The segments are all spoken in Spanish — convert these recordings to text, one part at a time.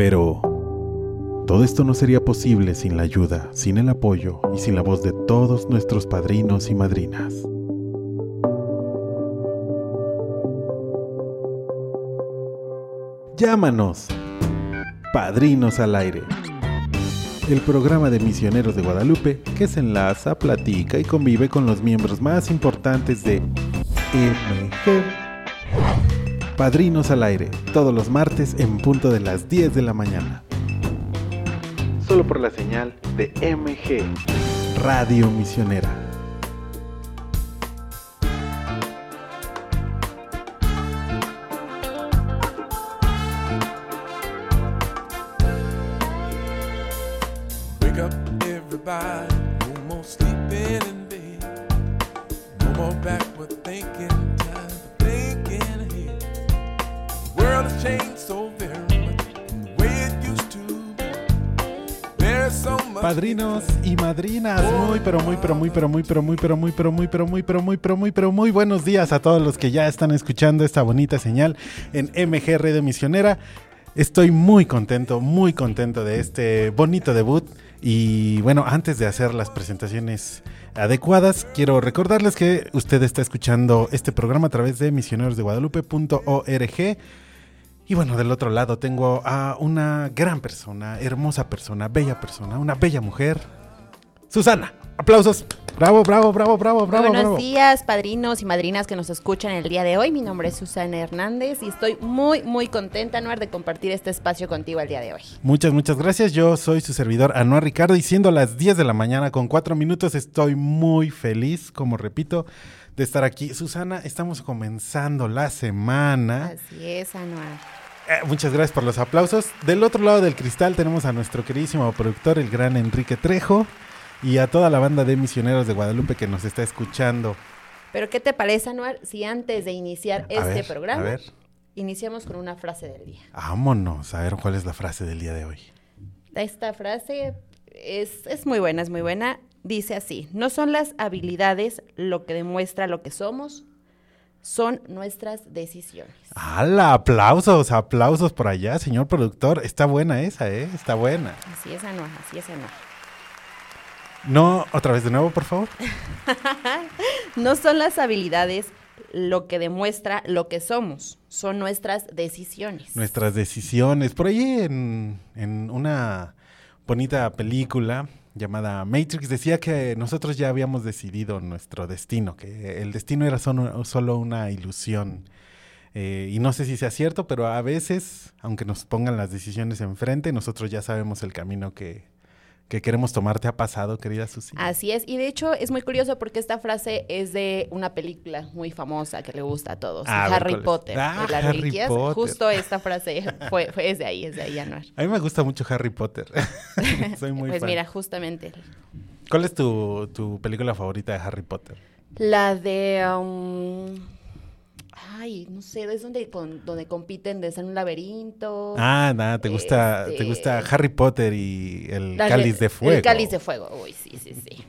Pero todo esto no sería posible sin la ayuda, sin el apoyo y sin la voz de todos nuestros padrinos y madrinas. Llámanos, Padrinos al Aire, el programa de misioneros de Guadalupe que se enlaza, platica y convive con los miembros más importantes de MG. Padrinos al Aire, todos los martes en punto de las 10 de la mañana. Solo por la señal de MG, Radio Misionera. Padrinos y madrinas, muy pero muy pero muy pero muy pero muy pero muy pero muy pero muy pero muy pero muy pero muy buenos días a todos los que ya están escuchando esta bonita señal en MG Radio Misionera. Estoy muy contento, muy contento de este bonito debut. Y bueno, antes de hacer las presentaciones adecuadas, quiero recordarles que usted está escuchando este programa a través de misionerosdeguadalupe.org. Y bueno, del otro lado tengo a una gran persona, hermosa persona, bella persona, una bella mujer. Susana, aplausos. Bravo, bravo, bravo, bravo, bravo. Buenos bravo. días, padrinos y madrinas que nos escuchan el día de hoy. Mi nombre es Susana Hernández y estoy muy, muy contenta, Noar, de compartir este espacio contigo el día de hoy. Muchas, muchas gracias. Yo soy su servidor Anuar Ricardo y siendo las 10 de la mañana con 4 minutos estoy muy feliz, como repito, de estar aquí. Susana, estamos comenzando la semana. Así es, Anuar. Eh, muchas gracias por los aplausos. Del otro lado del cristal tenemos a nuestro queridísimo productor, el gran Enrique Trejo, y a toda la banda de misioneros de Guadalupe que nos está escuchando. Pero, ¿qué te parece, Anuar, si antes de iniciar A este ver, programa A ver, iniciamos con una frase del día? vámonos a ver cuál es la frase del día de hoy. Esta frase es, es muy buena, es muy buena. Dice así, no son las habilidades lo que demuestra lo que somos, son nuestras decisiones. ¡Hala! Aplausos, aplausos por allá, señor productor. Está buena esa, ¿eh? Está buena. Así es, Anuar, así es, Anuar. No, otra vez de nuevo, por favor. No son las habilidades lo que demuestra lo que somos, son nuestras decisiones. Nuestras decisiones. Por ahí en, en una bonita película llamada Matrix decía que nosotros ya habíamos decidido nuestro destino, que el destino era solo, solo una ilusión. Eh, y no sé si sea cierto, pero a veces, aunque nos pongan las decisiones enfrente, nosotros ya sabemos el camino que, que queremos tomar. ¿Te ha pasado, querida Susi? Así es, y de hecho es muy curioso porque esta frase es de una película muy famosa que le gusta a todos, Ah, a Harry. Potter. Ah, de las Harry reliquias. Potter. Justo esta frase fue, fue- es de ahí, es de ahí, Anuar. A mí me gusta mucho Harry Potter. Soy muy pues fan. mira, justamente ¿Cuál es tu, tu película favorita de Harry Potter? la de... um, ay, no sé, es donde, con- donde compiten de estar en un laberinto. Ah, nada, te gusta, te Este- gusta Harry Potter y el Cáliz de Fuego. El cáliz de fuego, uy, sí, sí, sí.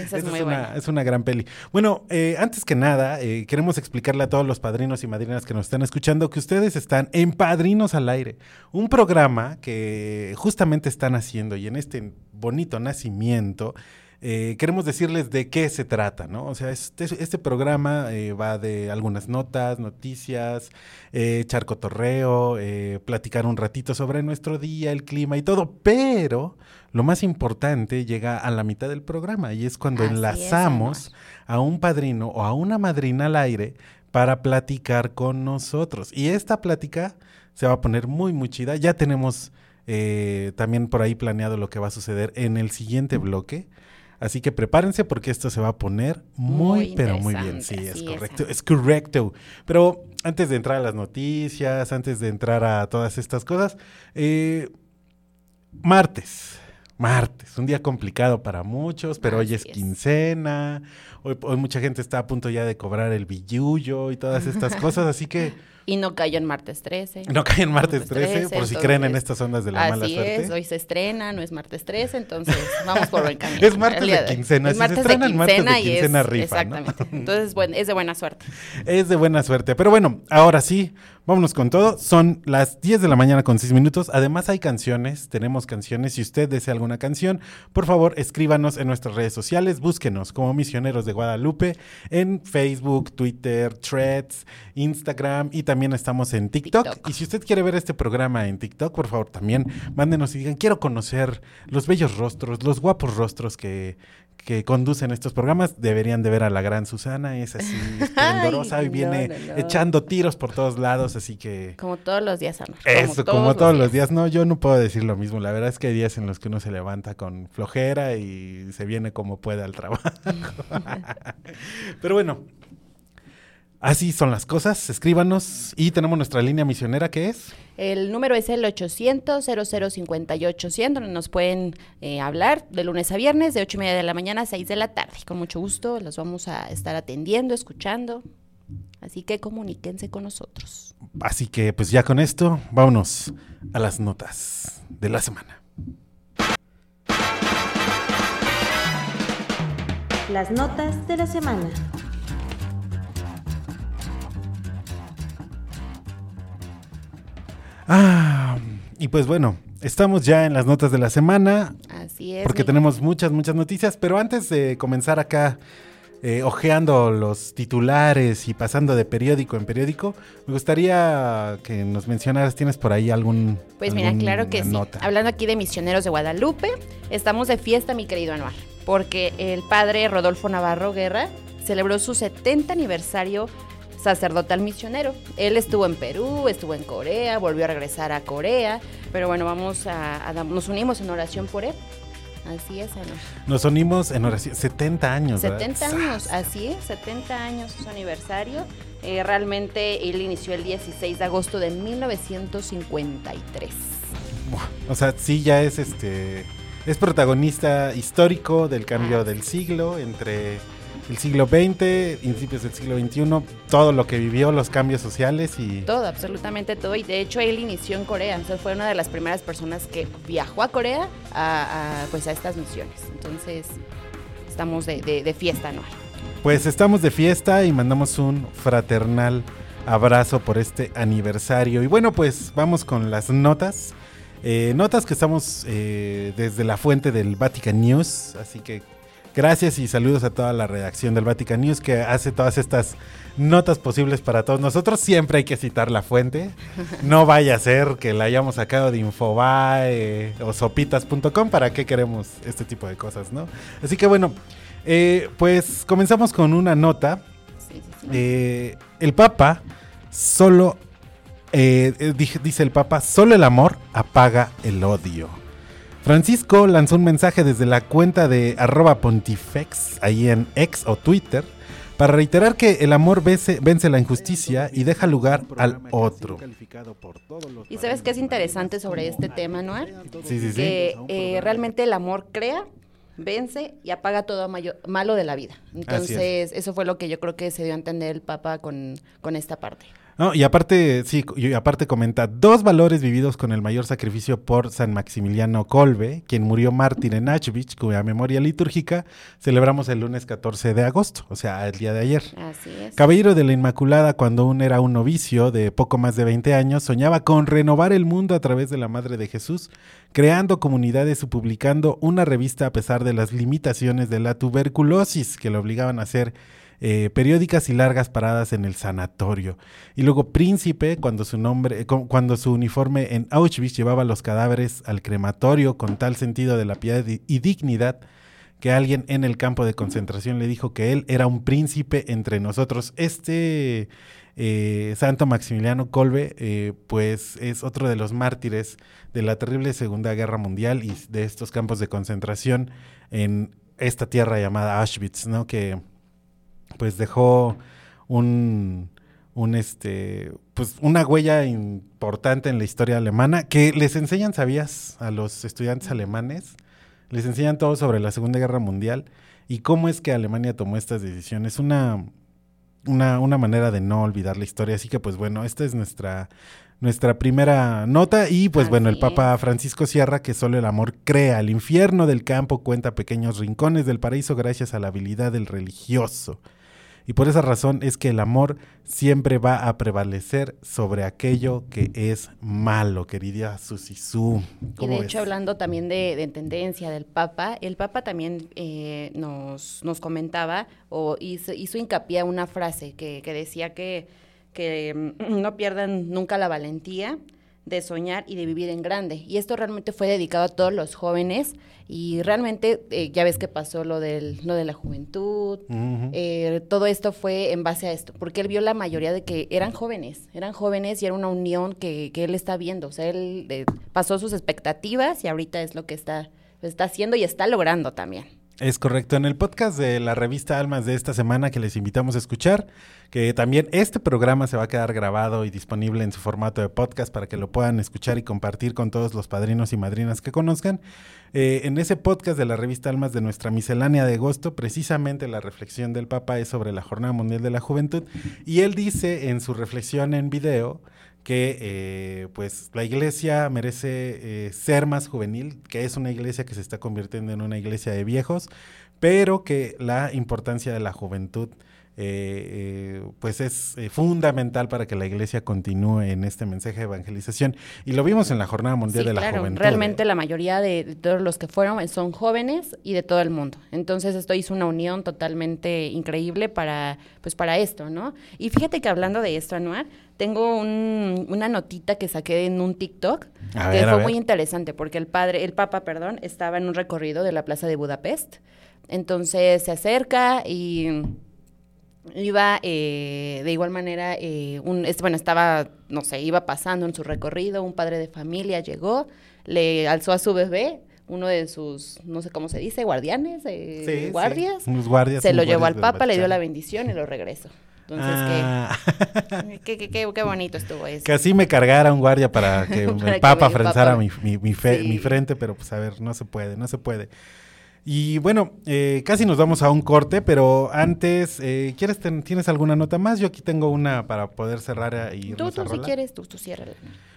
Esa es muy es, una, buena. es una gran peli. Bueno, eh, antes que nada, eh, queremos explicarle a todos los padrinos y madrinas que nos están escuchando que ustedes están en Padrinos al Aire, un programa que justamente están haciendo y en este bonito nacimiento. Eh, queremos decirles de qué se trata, ¿no? O sea, este, este programa eh, va de algunas notas, noticias, eh, echar cotorreo, eh, platicar un ratito sobre nuestro día, el clima y todo, pero lo más importante llega a la mitad del programa y es cuando Así es, enlazamos a un padrino o a una madrina al aire para platicar con nosotros. Y esta plática se va a poner muy, muy chida. Ya tenemos eh, también por ahí planeado lo que va a suceder en el siguiente bloque. Así que prepárense porque esto se va a poner muy, Muy pero muy bien. Sí, es correcto. Es correcto. Pero antes de entrar a las noticias, antes de entrar a todas estas cosas, eh, martes. Martes, un día complicado para muchos, pero hoy es. quincena, hoy, hoy mucha gente está a punto ya de cobrar el billullo y todas estas cosas, así que Y no cayó en martes 13. no caen martes Martes 13, 13, por si creen en estas ondas de la mala Así suerte. es, hoy se estrena, no es martes 13, entonces vamos por buen camino. Es martes de quincena, Es si se martes de estrena el martes de quincena y es- rifa, ¿no? Exactamente. Entonces, bueno, es de buena suerte. Es de buena suerte. Pero bueno, ahora sí, vámonos con todo. Son las 10 de la mañana con 6 minutos. Además hay canciones, tenemos canciones. Si usted desea alguna canción, por favor escríbanos en nuestras redes sociales. Búsquenos como Misioneros de Guadalupe en Facebook, Twitter, Threads, Instagram y también estamos en TikTok. TikTok. Y si usted quiere ver este programa en TikTok, por favor también mándenos y digan, quiero conocer los bellos rostros, los guapos rostros que... que conducen estos programas deberían de ver a la gran Susana, es así esplendorosa y no, viene no, no. echando tiros por todos lados, así que Como todos los días, Ana. eso, como todos los días. No, yo no puedo decir lo mismo. La verdad es que hay días en los que uno se levanta con flojera y se viene como puede al trabajo. Pero bueno, así son las cosas. Escríbanos y tenemos nuestra línea misionera que es. El número es el 800-0058-100, donde nos pueden eh, hablar de lunes a viernes, de 8 y media de la mañana a 6 de la tarde. Con mucho gusto los vamos a estar atendiendo, escuchando. Así que comuníquense con nosotros. Así que pues ya con esto, vámonos a las notas de la semana. Las notas de la semana. Ah, y pues bueno, estamos ya en las notas de la semana. Así es. porque mi- tenemos muchas, muchas noticias, pero antes de comenzar acá eh, ojeando los titulares y pasando de periódico en periódico, me gustaría que nos mencionaras, ¿tienes por ahí algún Pues mira, claro que sí. Hablando aquí de misioneros de Guadalupe, estamos de fiesta, mi querido Anuar, porque el padre Rodolfo Navarro Guerra celebró su 70 aniversario sacerdotal misionero. Él estuvo en Perú, estuvo en Corea, volvió a regresar a Corea, pero bueno, vamos a, nos unimos en oración por él. Así es, Anuar. Nos unimos en oración, 70 años, ¿verdad? 70 años, así es, 70 años su aniversario. Eh, realmente él inició el 16 de agosto de 1953. Buah, O sea, sí ya es este es protagonista histórico del cambio Ah, del siglo entre el siglo XX, principios del siglo XXI, todo lo que vivió, los cambios sociales y Todo, absolutamente todo. Y de hecho él inició en Corea. Sea, fue una de las primeras personas que viajó a Corea a, a, pues a estas misiones. Entonces, estamos de, de- de fiesta anual. Pues estamos de fiesta y mandamos un fraternal abrazo por este aniversario. Y bueno, pues vamos con las notas. Eh, notas que estamos eh, desde la fuente del Vatican News. Así que gracias y saludos a toda la redacción del Vatican News que hace todas estas notas posibles para todos nosotros. Siempre hay que citar la fuente. No vaya a ser que la hayamos sacado de Infobae o sopitas.com. ¿Para qué queremos este tipo de cosas, no? Así que bueno, eh, pues comenzamos con una nota. Sí, sí, sí. Eh, el Papa solo, eh, eh, dice el Papa, solo el amor apaga el odio. Francisco lanzó un mensaje desde la cuenta de arroba pontifex, ahí en X o Twitter, para reiterar que el amor vence, vence la injusticia y deja lugar al otro. ¿Y sabes qué es interesante sobre este tema, Anuar? Sí, sí, sí. Que eh, realmente el amor crea, vence y apaga todo mayo- malo de la vida. Entonces, eso fue lo que yo creo que se dio a entender el Papa con, con esta parte. No, y aparte, sí, y aparte comenta, dos valores vividos con el mayor sacrificio por San Maximiliano Kolbe, quien murió mártir en Auschwitz, cuya memoria litúrgica celebramos el lunes 14 de agosto, o sea, el día de ayer. Así es. Caballero de la Inmaculada, cuando aún era un novicio de poco más de 20 años, soñaba con renovar el mundo a través de la Madre de Jesús, creando comunidades y publicando una revista a pesar de las limitaciones de la tuberculosis que lo obligaban a hacer eh, periódicas y largas paradas en el sanatorio. Y luego Príncipe, cuando su nombre, eh, cu- cuando su uniforme en Auschwitz llevaba los cadáveres al crematorio con tal sentido de la piedad y- dignidad que alguien en el campo de concentración le dijo que él era un príncipe entre nosotros. Este eh, Santo Maximiliano Kolbe, eh, pues es otro de los mártires de la terrible Segunda Guerra Mundial y de estos campos de concentración en esta tierra llamada Auschwitz, ¿no? Que pues dejó un, un este, pues una huella importante en la historia alemana que les enseñan, ¿sabías? A los estudiantes alemanes, les enseñan todo sobre la Segunda Guerra Mundial y cómo es que Alemania tomó estas decisiones. Una, una, una manera de no olvidar la historia. Así que, pues bueno, esta es nuestra, nuestra primera nota. Y pues bueno, el Papa Francisco Sierra, que solo el amor crea. El infierno del campo cuenta pequeños rincones del paraíso gracias a la habilidad del religioso. Y por esa razón es que el amor siempre va a prevalecer sobre aquello que es malo, querida Susisú. Y ¿Cómo de ves? hecho, hablando también de, de tendencia del Papa, el Papa también eh, nos, nos comentaba o hizo, hizo hincapié a una frase que, que decía que, que mm, no pierdan nunca la valentía de soñar y de vivir en grande. Y esto realmente fue dedicado a todos los jóvenes y realmente eh, ya ves que pasó lo, del, lo de la juventud, eh, todo esto fue en base a esto, porque él vio la mayoría de que eran jóvenes, eran jóvenes y era una unión que, que él está viendo, o sea, él eh, pasó sus expectativas y ahorita es lo que está, está haciendo y está logrando también. Es correcto. En el podcast de la revista Almas de esta semana que les invitamos a escuchar, que también este programa se va a quedar grabado y disponible en su formato de podcast para que lo puedan escuchar y compartir con todos los padrinos y madrinas que conozcan. Eh, en ese podcast de la revista Almas de nuestra miscelánea de agosto, precisamente la reflexión del Papa es sobre la Jornada Mundial de la Juventud y él dice en su reflexión en video que eh, pues la iglesia merece eh, ser más juvenil, que es una iglesia que se está convirtiendo en una iglesia de viejos, pero que la importancia de la juventud eh, eh, pues es eh, fundamental para que la iglesia continúe en este mensaje de evangelización. Y lo vimos en la Jornada Mundial Sí, de la claro, Juventud. realmente la mayoría de, de todos los que fueron son jóvenes y de todo el mundo. Entonces esto hizo una unión totalmente increíble para, pues para esto, ¿no? Y fíjate que hablando de esto, Anuar, tengo un- una notita que saqué en un TikTok A que ver, fue muy interesante porque el padre, el papa, perdón, estaba en un recorrido de la plaza de Budapest. Entonces se acerca y iba eh, de igual manera, eh, un, es- bueno, estaba, no sé, iba pasando en su recorrido, un padre de familia llegó, le alzó a su bebé, uno de sus, no sé cómo se dice, guardianes, eh, Sí, sí, guardias, unos guardias, se lo llevó al papa, le dio la bendición y lo regresó. Entonces, Ah, qué, qué, qué, qué- bonito estuvo eso. que así me cargara un guardia para que Para el que Papa el frenzara Papa- mi, mi- mi fe- Sí. mi frente, pero pues a ver, no se puede, no se puede. Y bueno, eh, casi nos vamos a un corte, pero antes, eh, ¿quieres ten- ¿tienes alguna nota más? Yo aquí tengo una para poder cerrar y Tú, tú a si quieres, tú, tú ciérrala.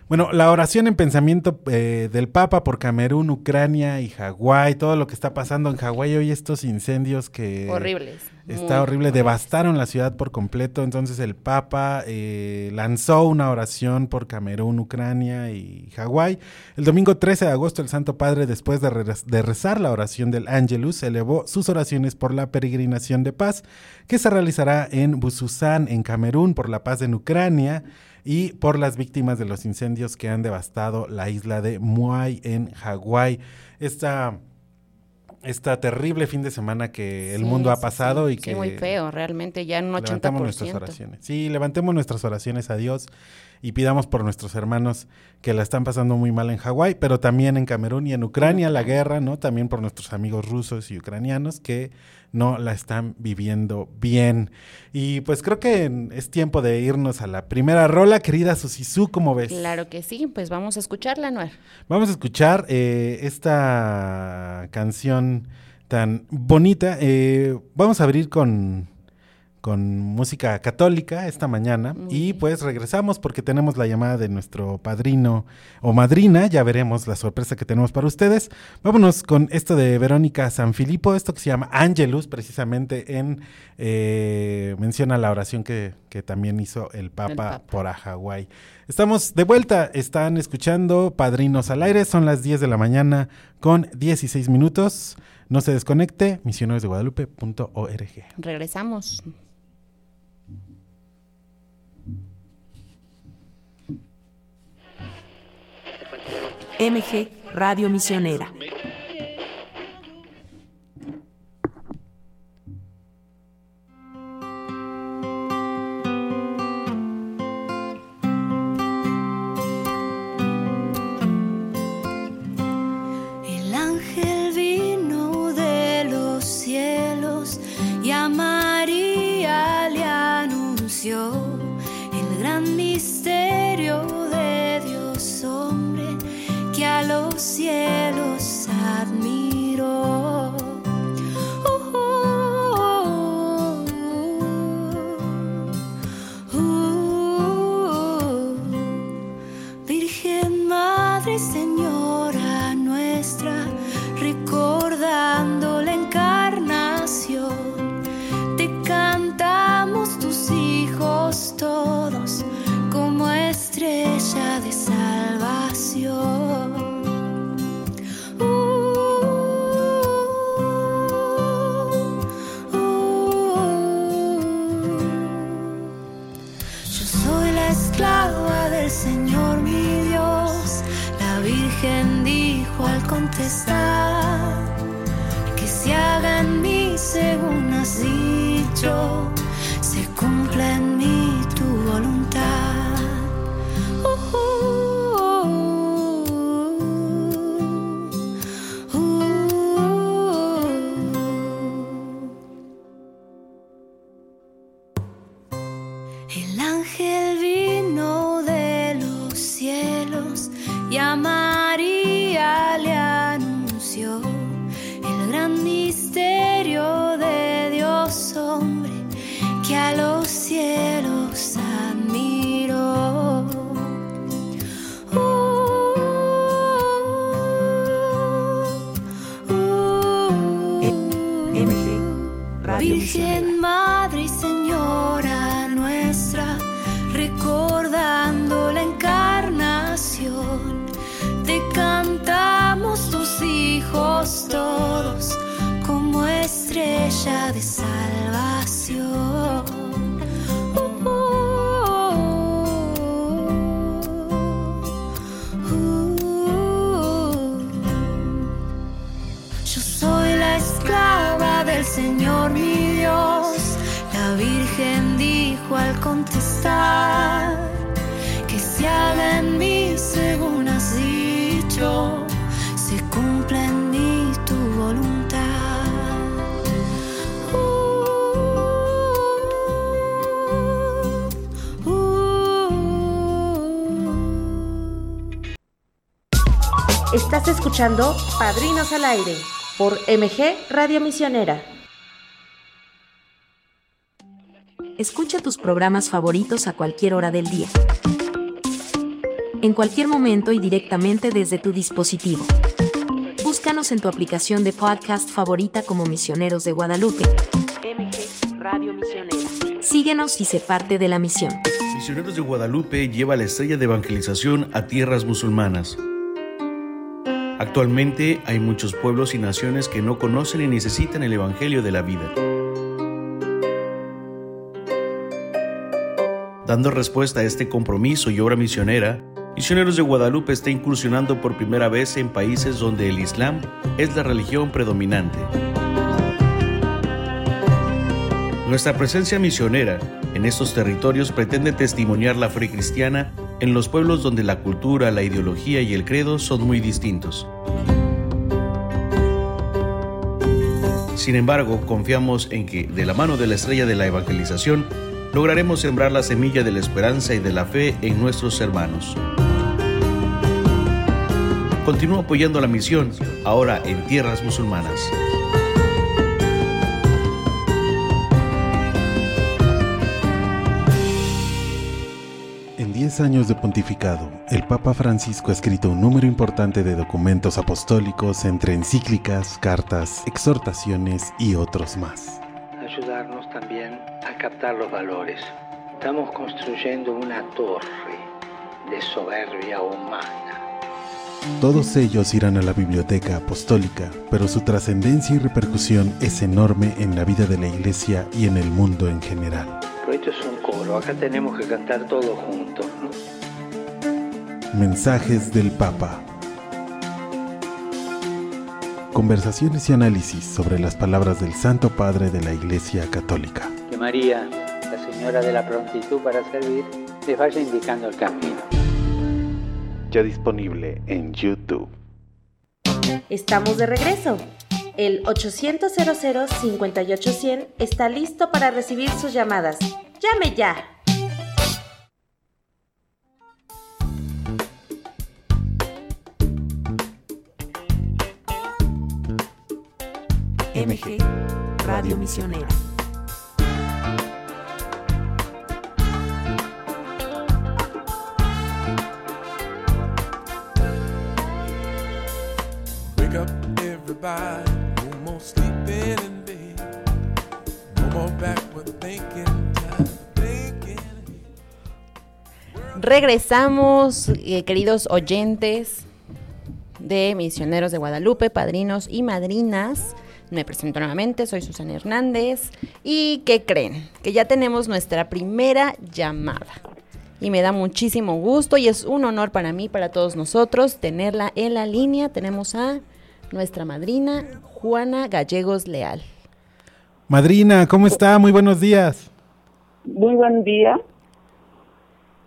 Bueno, la oración en pensamiento eh, del Papa por Camerún, Ucrania y Hawái, todo lo que está pasando en Hawái hoy, estos incendios que... Horribles. Está muy horrible, devastaron la ciudad por completo. Entonces el Papa eh, lanzó una oración por Camerún, Ucrania y Hawái. El domingo 13 de agosto, el Santo Padre, después de, re- de rezar la oración del Angelus, elevó sus oraciones por la peregrinación de paz que se realizará en Bususán, en Camerún, por la paz en Ucrania y por las víctimas de los incendios que han devastado la isla de Muay en Hawái. Esta esta terrible fin de semana que el Sí, mundo ha pasado sí. y que Sí, muy feo, realmente, ya en un 80%. levantamos nuestras oraciones. Sí, levantemos nuestras oraciones a Dios y pidamos por nuestros hermanos que la están pasando muy mal en Hawái, pero también en Camerún y en Ucrania la guerra, ¿no? También por nuestros amigos rusos y ucranianos que no la están viviendo bien. Y pues creo que es tiempo de irnos a la primera rola, querida Susisú, ¿cómo ves? Claro que sí, pues vamos a escucharla, Noel. Vamos a escuchar eh, esta canción tan bonita. Eh, vamos a abrir con, con música católica esta mañana Muy y pues regresamos porque tenemos la llamada de nuestro padrino o madrina. Ya veremos la sorpresa que tenemos para ustedes. Vámonos con esto de Verónica Sanfilippo, esto que se llama Angelus, precisamente en eh, menciona la oración que, que también hizo el Papa, Papa. por a Hawái. Estamos de vuelta, están escuchando Padrinos al aire, son las 10 de la mañana con 16 minutos. No se desconecte, misioneresdeguadalupe.org. Regresamos. MG Radio Misionera. Cielos admiró. Uh, uh, uh. Virgen Madre Señora nuestra, recordando la encarnación, te cantamos tus hijos todos como estrella de salvación. Estás escuchando Padrinos al Aire por MG Radio Misionera. Escucha tus programas favoritos a cualquier hora del día. En cualquier momento y directamente desde tu dispositivo. Búscanos en tu aplicación de podcast favorita como Misioneros de Guadalupe. MG Radio Misionera. Síguenos y sé parte de la misión. Misioneros de Guadalupe lleva la estrella de evangelización a tierras musulmanas. Actualmente hay muchos pueblos y naciones que no conocen y necesitan el Evangelio de la vida. Dando respuesta a este compromiso y obra misionera, Misioneros de Guadalupe está incursionando por primera vez en países donde el Islam es la religión predominante. Nuestra presencia misionera en estos territorios pretende testimoniar la fe cristiana en los pueblos donde la cultura, la ideología y el credo son muy distintos. Sin embargo, confiamos en que, de la mano de la estrella de la evangelización, lograremos sembrar la semilla de la esperanza y de la fe en nuestros hermanos. Continúa apoyando la misión, ahora en tierras musulmanas. 10 años de pontificado, el Papa Francisco ha escrito un número importante de documentos apostólicos entre encíclicas, cartas, exhortaciones y otros más. ayudarnos también a captar los valores. Estamos construyendo una torre de soberbia humana. Todos ellos irán a la biblioteca apostólica, pero su trascendencia y repercusión es enorme en la vida de la Iglesia y en el mundo en general. Pero esto es un coro, acá tenemos que cantar todos juntos. Mensajes del Papa. Conversaciones y análisis sobre las palabras del Santo Padre de la Iglesia Católica. Que María, la señora de la prontitud para servir, les vaya indicando el camino. Ya disponible en YouTube. Estamos de regreso. El 800 58 está listo para recibir sus llamadas. ¡Llame ya! MG, Radio Misionera. Wake up, everybody. No more sleeping in bed. No more backward thinking. Time for thinking ahead. Regresamos, eh, queridos oyentes de Misioneros de Guadalupe, padrinos y madrinas. Me presento nuevamente, soy Susana Hernández. ¿Y qué creen? Que ya tenemos nuestra primera llamada. Y me da muchísimo gusto y es un honor para mí, para todos nosotros, tenerla en la línea. Tenemos a nuestra madrina, Juana Gallegos Leal. Madrina, ¿cómo está? Muy buenos días. Muy buen día.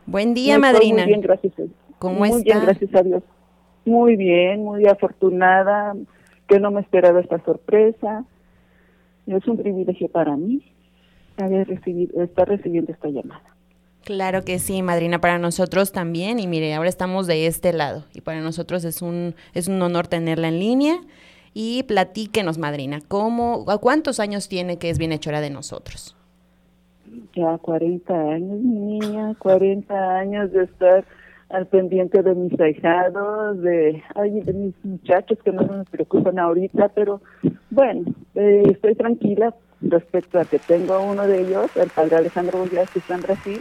Buen día, Me madrina. Muy bien, gracias. a- ¿Cómo muy está? bien, gracias a Dios. Muy bien, muy afortunada, que no me esperaba esta sorpresa. Es un privilegio para mí haber recibido, estar recibiendo esta llamada. Claro que sí, madrina, para nosotros también. Y mire, ahora estamos de este lado. Y para nosotros es un, es un honor tenerla en línea. Y platíquenos, madrina, ¿cómo, a cuántos años tiene que es bienhechora de nosotros? Ya 40 años, mi niña, 40 años de estar al pendiente de mis ahijados, de, ay, de mis muchachos que no me preocupan ahorita, pero bueno, eh, estoy tranquila respecto a que tengo uno de ellos, el padre Alejandro Bolívar, que está en Brasil,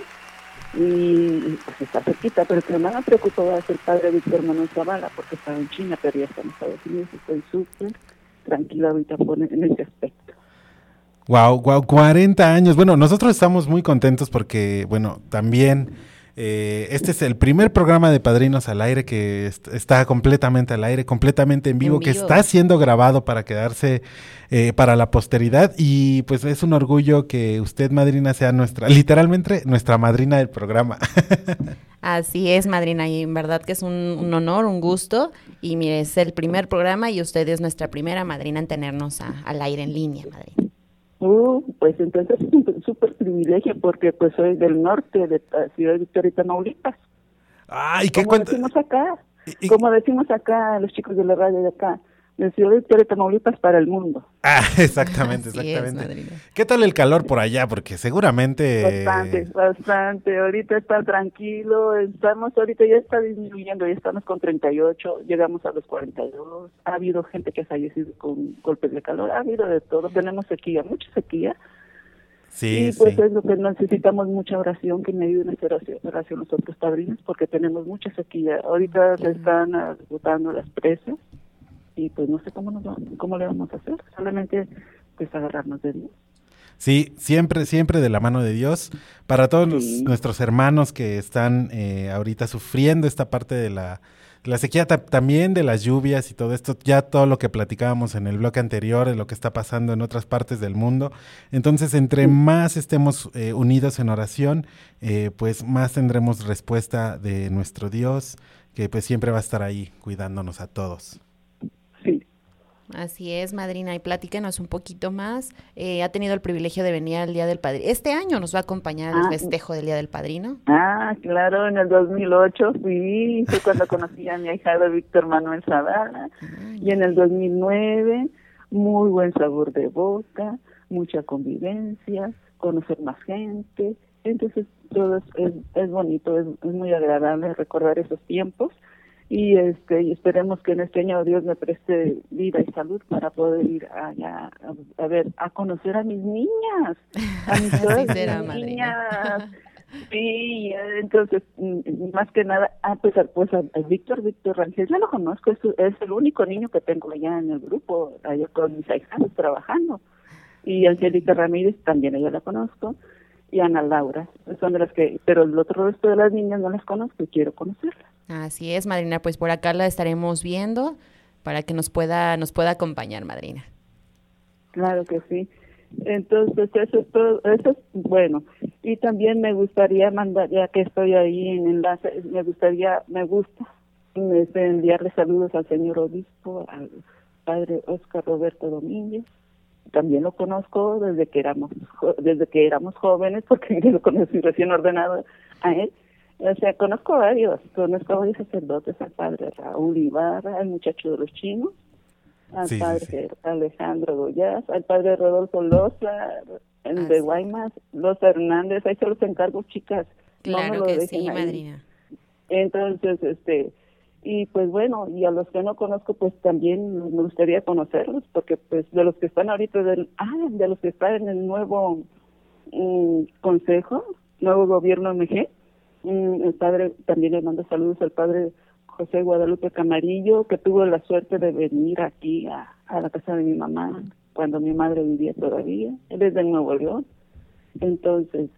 y pues está cerquita, pero que más me preocupó es el padre Víctor Manuel Zavala, porque estaba en China, pero ya está en Estados Unidos, estoy súper tranquila ahorita en ese aspecto. Wow, wow, 40 años. Bueno, nosotros estamos muy contentos porque, bueno, también eh, este es el primer programa de Padrinos al aire que est- está completamente al aire, completamente en vivo, En que está siendo grabado para quedarse eh, para la posteridad y pues es un orgullo que usted, madrina, sea nuestra, literalmente nuestra madrina del programa. Así es, madrina, y en verdad que es un, un honor, un gusto. Y mire, es el primer programa y usted es nuestra primera madrina en tenernos a- al aire en línea, madrina. Uh, pues entonces es un súper privilegio porque pues soy del norte de la ciudad de Victoria, Tamaulipas. Ay, qué Como cuenta. decimos acá, Y- y- como decimos acá los chicos de la radio de acá, de ciudad de Victoria, Tamaulipas para el mundo. Ah, exactamente, Así es, exactamente. ¿Qué tal el calor por allá? Porque seguramente... Bastante, bastante. Ahorita está tranquilo, estamos, ahorita ya está disminuyendo, ya estamos con 38, llegamos a los 42. Ha habido gente que ha fallecido con golpes de calor, ha habido de todo. Tenemos sequía, mucha sequía. Sí, y pues sí. es lo que necesitamos mucha oración, que me ayuden a hacer oración, oración los otros padrinos, porque tenemos mucha sequía. Ahorita se están agotando las presas y pues no sé cómo nos va- cómo le vamos a hacer, solamente pues agarrarnos de Dios. Sí, siempre, siempre de la mano de Dios. Para todos los- nuestros hermanos que están eh, ahorita sufriendo esta parte de la, la sequía, ta- también de las lluvias y todo esto, ya todo lo que platicábamos en el bloque anterior, de lo que está pasando en otras partes del mundo. Entonces, entre más estemos eh, unidos en oración, eh, pues más tendremos respuesta de nuestro Dios, que pues siempre va a estar ahí cuidándonos a todos. Sí. Así es, madrina, y platíquenos un poquito más. Eh, ha tenido el privilegio de venir al Día del Padrino. Este año nos va a acompañar al Ah, festejo del Día del Padrino. Ah, claro, en el 2008 fui, fue cuando conocí a mi ahijado Víctor Manuel Zavala, y en el 2009, muy buen sabor de boca, mucha convivencia, conocer más gente, entonces todo es, es, es bonito, es, es muy agradable recordar esos tiempos, y este y esperemos que en este año Dios me preste vida y salud para poder ir allá a, a ver, a conocer a mis niñas, a mis será, madrina. niñas. Sí, entonces, mm, más que nada, ah, pues, a- pues a, a Víctor, Víctor Rangel, ya lo conozco, es, es el único niño que tengo allá en el grupo, allá con mis ahijados trabajando. Y Angélica Ramírez, también ella la conozco, y Ana Laura, son de las que, pero el otro resto de las niñas no las conozco y quiero conocerlas. Así es, madrina, pues por acá la estaremos viendo para que nos pueda, nos pueda acompañar, madrina. Claro que sí. Entonces, eso es todo, eso es bueno. Y también me gustaría mandar, ya que estoy ahí en enlace, me gustaría, me gusta enviarle saludos al señor obispo, al padre Oscar Roberto Domínguez. También lo conozco desde que éramos desde que éramos jóvenes, porque yo lo conocí recién ordenado a él. O sea, conozco varios, conozco a varios sacerdotes, al padre Raúl Ibarra, el muchacho de los chinos, al Sí, padre sí. Alejandro Goyaz, al padre Rodolfo Loza, el Ah, de sí. Guaymas, los Hernández, ahí se los encargo, chicas. No me Claro lo que dejen sí, ahí. madrina. Entonces, este, y pues bueno, y a los que no conozco, pues también me gustaría conocerlos, porque pues de los que están ahorita, del, ah, de los que están en el nuevo mm, consejo, nuevo gobierno MG, mm, el padre, también le mando saludos al padre José Guadalupe Camarillo, que tuvo la suerte de venir aquí a, a la casa de mi mamá cuando mi madre vivía todavía. Él es de Nuevo León. Entonces,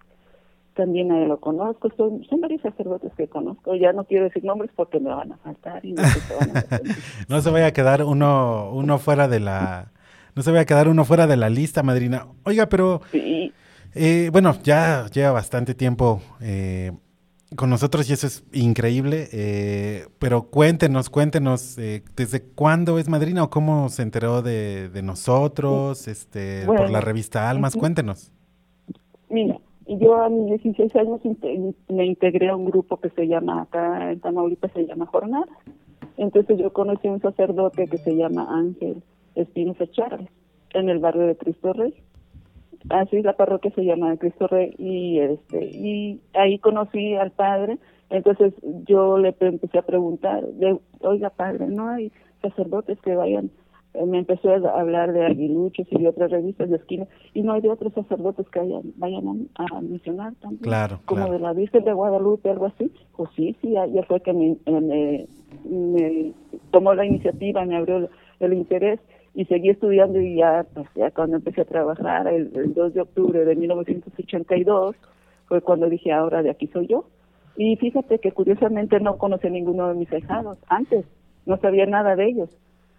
también a él lo conozco. Son, son varios sacerdotes que conozco. Ya no quiero decir nombres porque me van a faltar y no se van a. No se vaya a quedar uno, uno fuera de la. No se vaya a quedar uno fuera de la lista, madrina. Oiga, pero Sí, eh, bueno, ya lleva bastante tiempo eh, con nosotros y eso es increíble. eh, pero cuéntenos, cuéntenos, eh, ¿desde cuándo es madrina o cómo se enteró de, de nosotros, este, por la revista Almas? Cuéntenos. Mira, yo a mis 16 años me integré a un grupo que se llama, acá en Tamaulipas se llama Jornada. Entonces yo conocí a un sacerdote que se llama Ángel Espinosa Chávez, en el barrio de Cristo Rey. Así la parroquia se llama Cristo Rey y este y ahí conocí al padre. Entonces yo le empecé a preguntar, de, oiga padre, no hay sacerdotes que vayan me empezó a hablar de aguiluchos y de otras revistas de esquina y no hay de otros sacerdotes que vayan, vayan a, a misionar también. Claro, como claro. de la Virgen de Guadalupe algo así. Pues sí sí ya fue que me, eh, me, me tomó la iniciativa me abrió el, el interés y seguí estudiando y ya pues ya cuando empecé a trabajar el, el 2 de octubre de 1982 fue cuando dije ahora de aquí soy yo y fíjate que curiosamente no conocí a ninguno de mis ahijados antes no sabía nada de ellos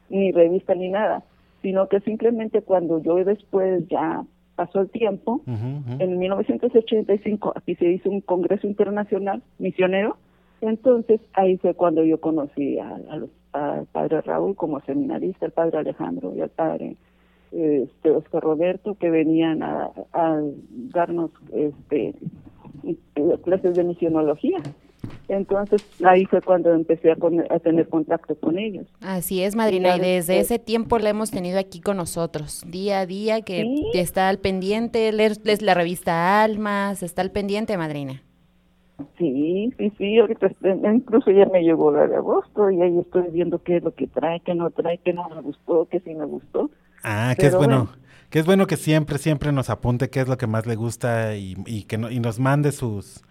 ni revista ni nada, sino que simplemente cuando yo después ya pasó el tiempo, Ujú, ujú. en 1985 aquí se hizo un congreso internacional misionero, entonces ahí fue cuando yo conocí a- a los- al padre Raúl como seminarista, al padre Alejandro y al padre este, Oscar Roberto que venían a, a darnos este clases de misionología. Entonces ahí fue cuando empecé a, con- a tener contacto con ellos. Así es, madrina, y desde ese tiempo la hemos tenido aquí con nosotros, día a día, que Sí. que está al pendiente, lees, lees la revista Almas, está al pendiente, madrina. Sí, sí, sí, ahorita este, incluso ya me llegó la de agosto y ahí estoy viendo qué es lo que trae, qué no trae, qué no me gustó, qué sí me gustó. Ah, que es bueno. bueno. Que es bueno que siempre, siempre nos apunte qué es lo que más le gusta y, y que no- y nos mande sus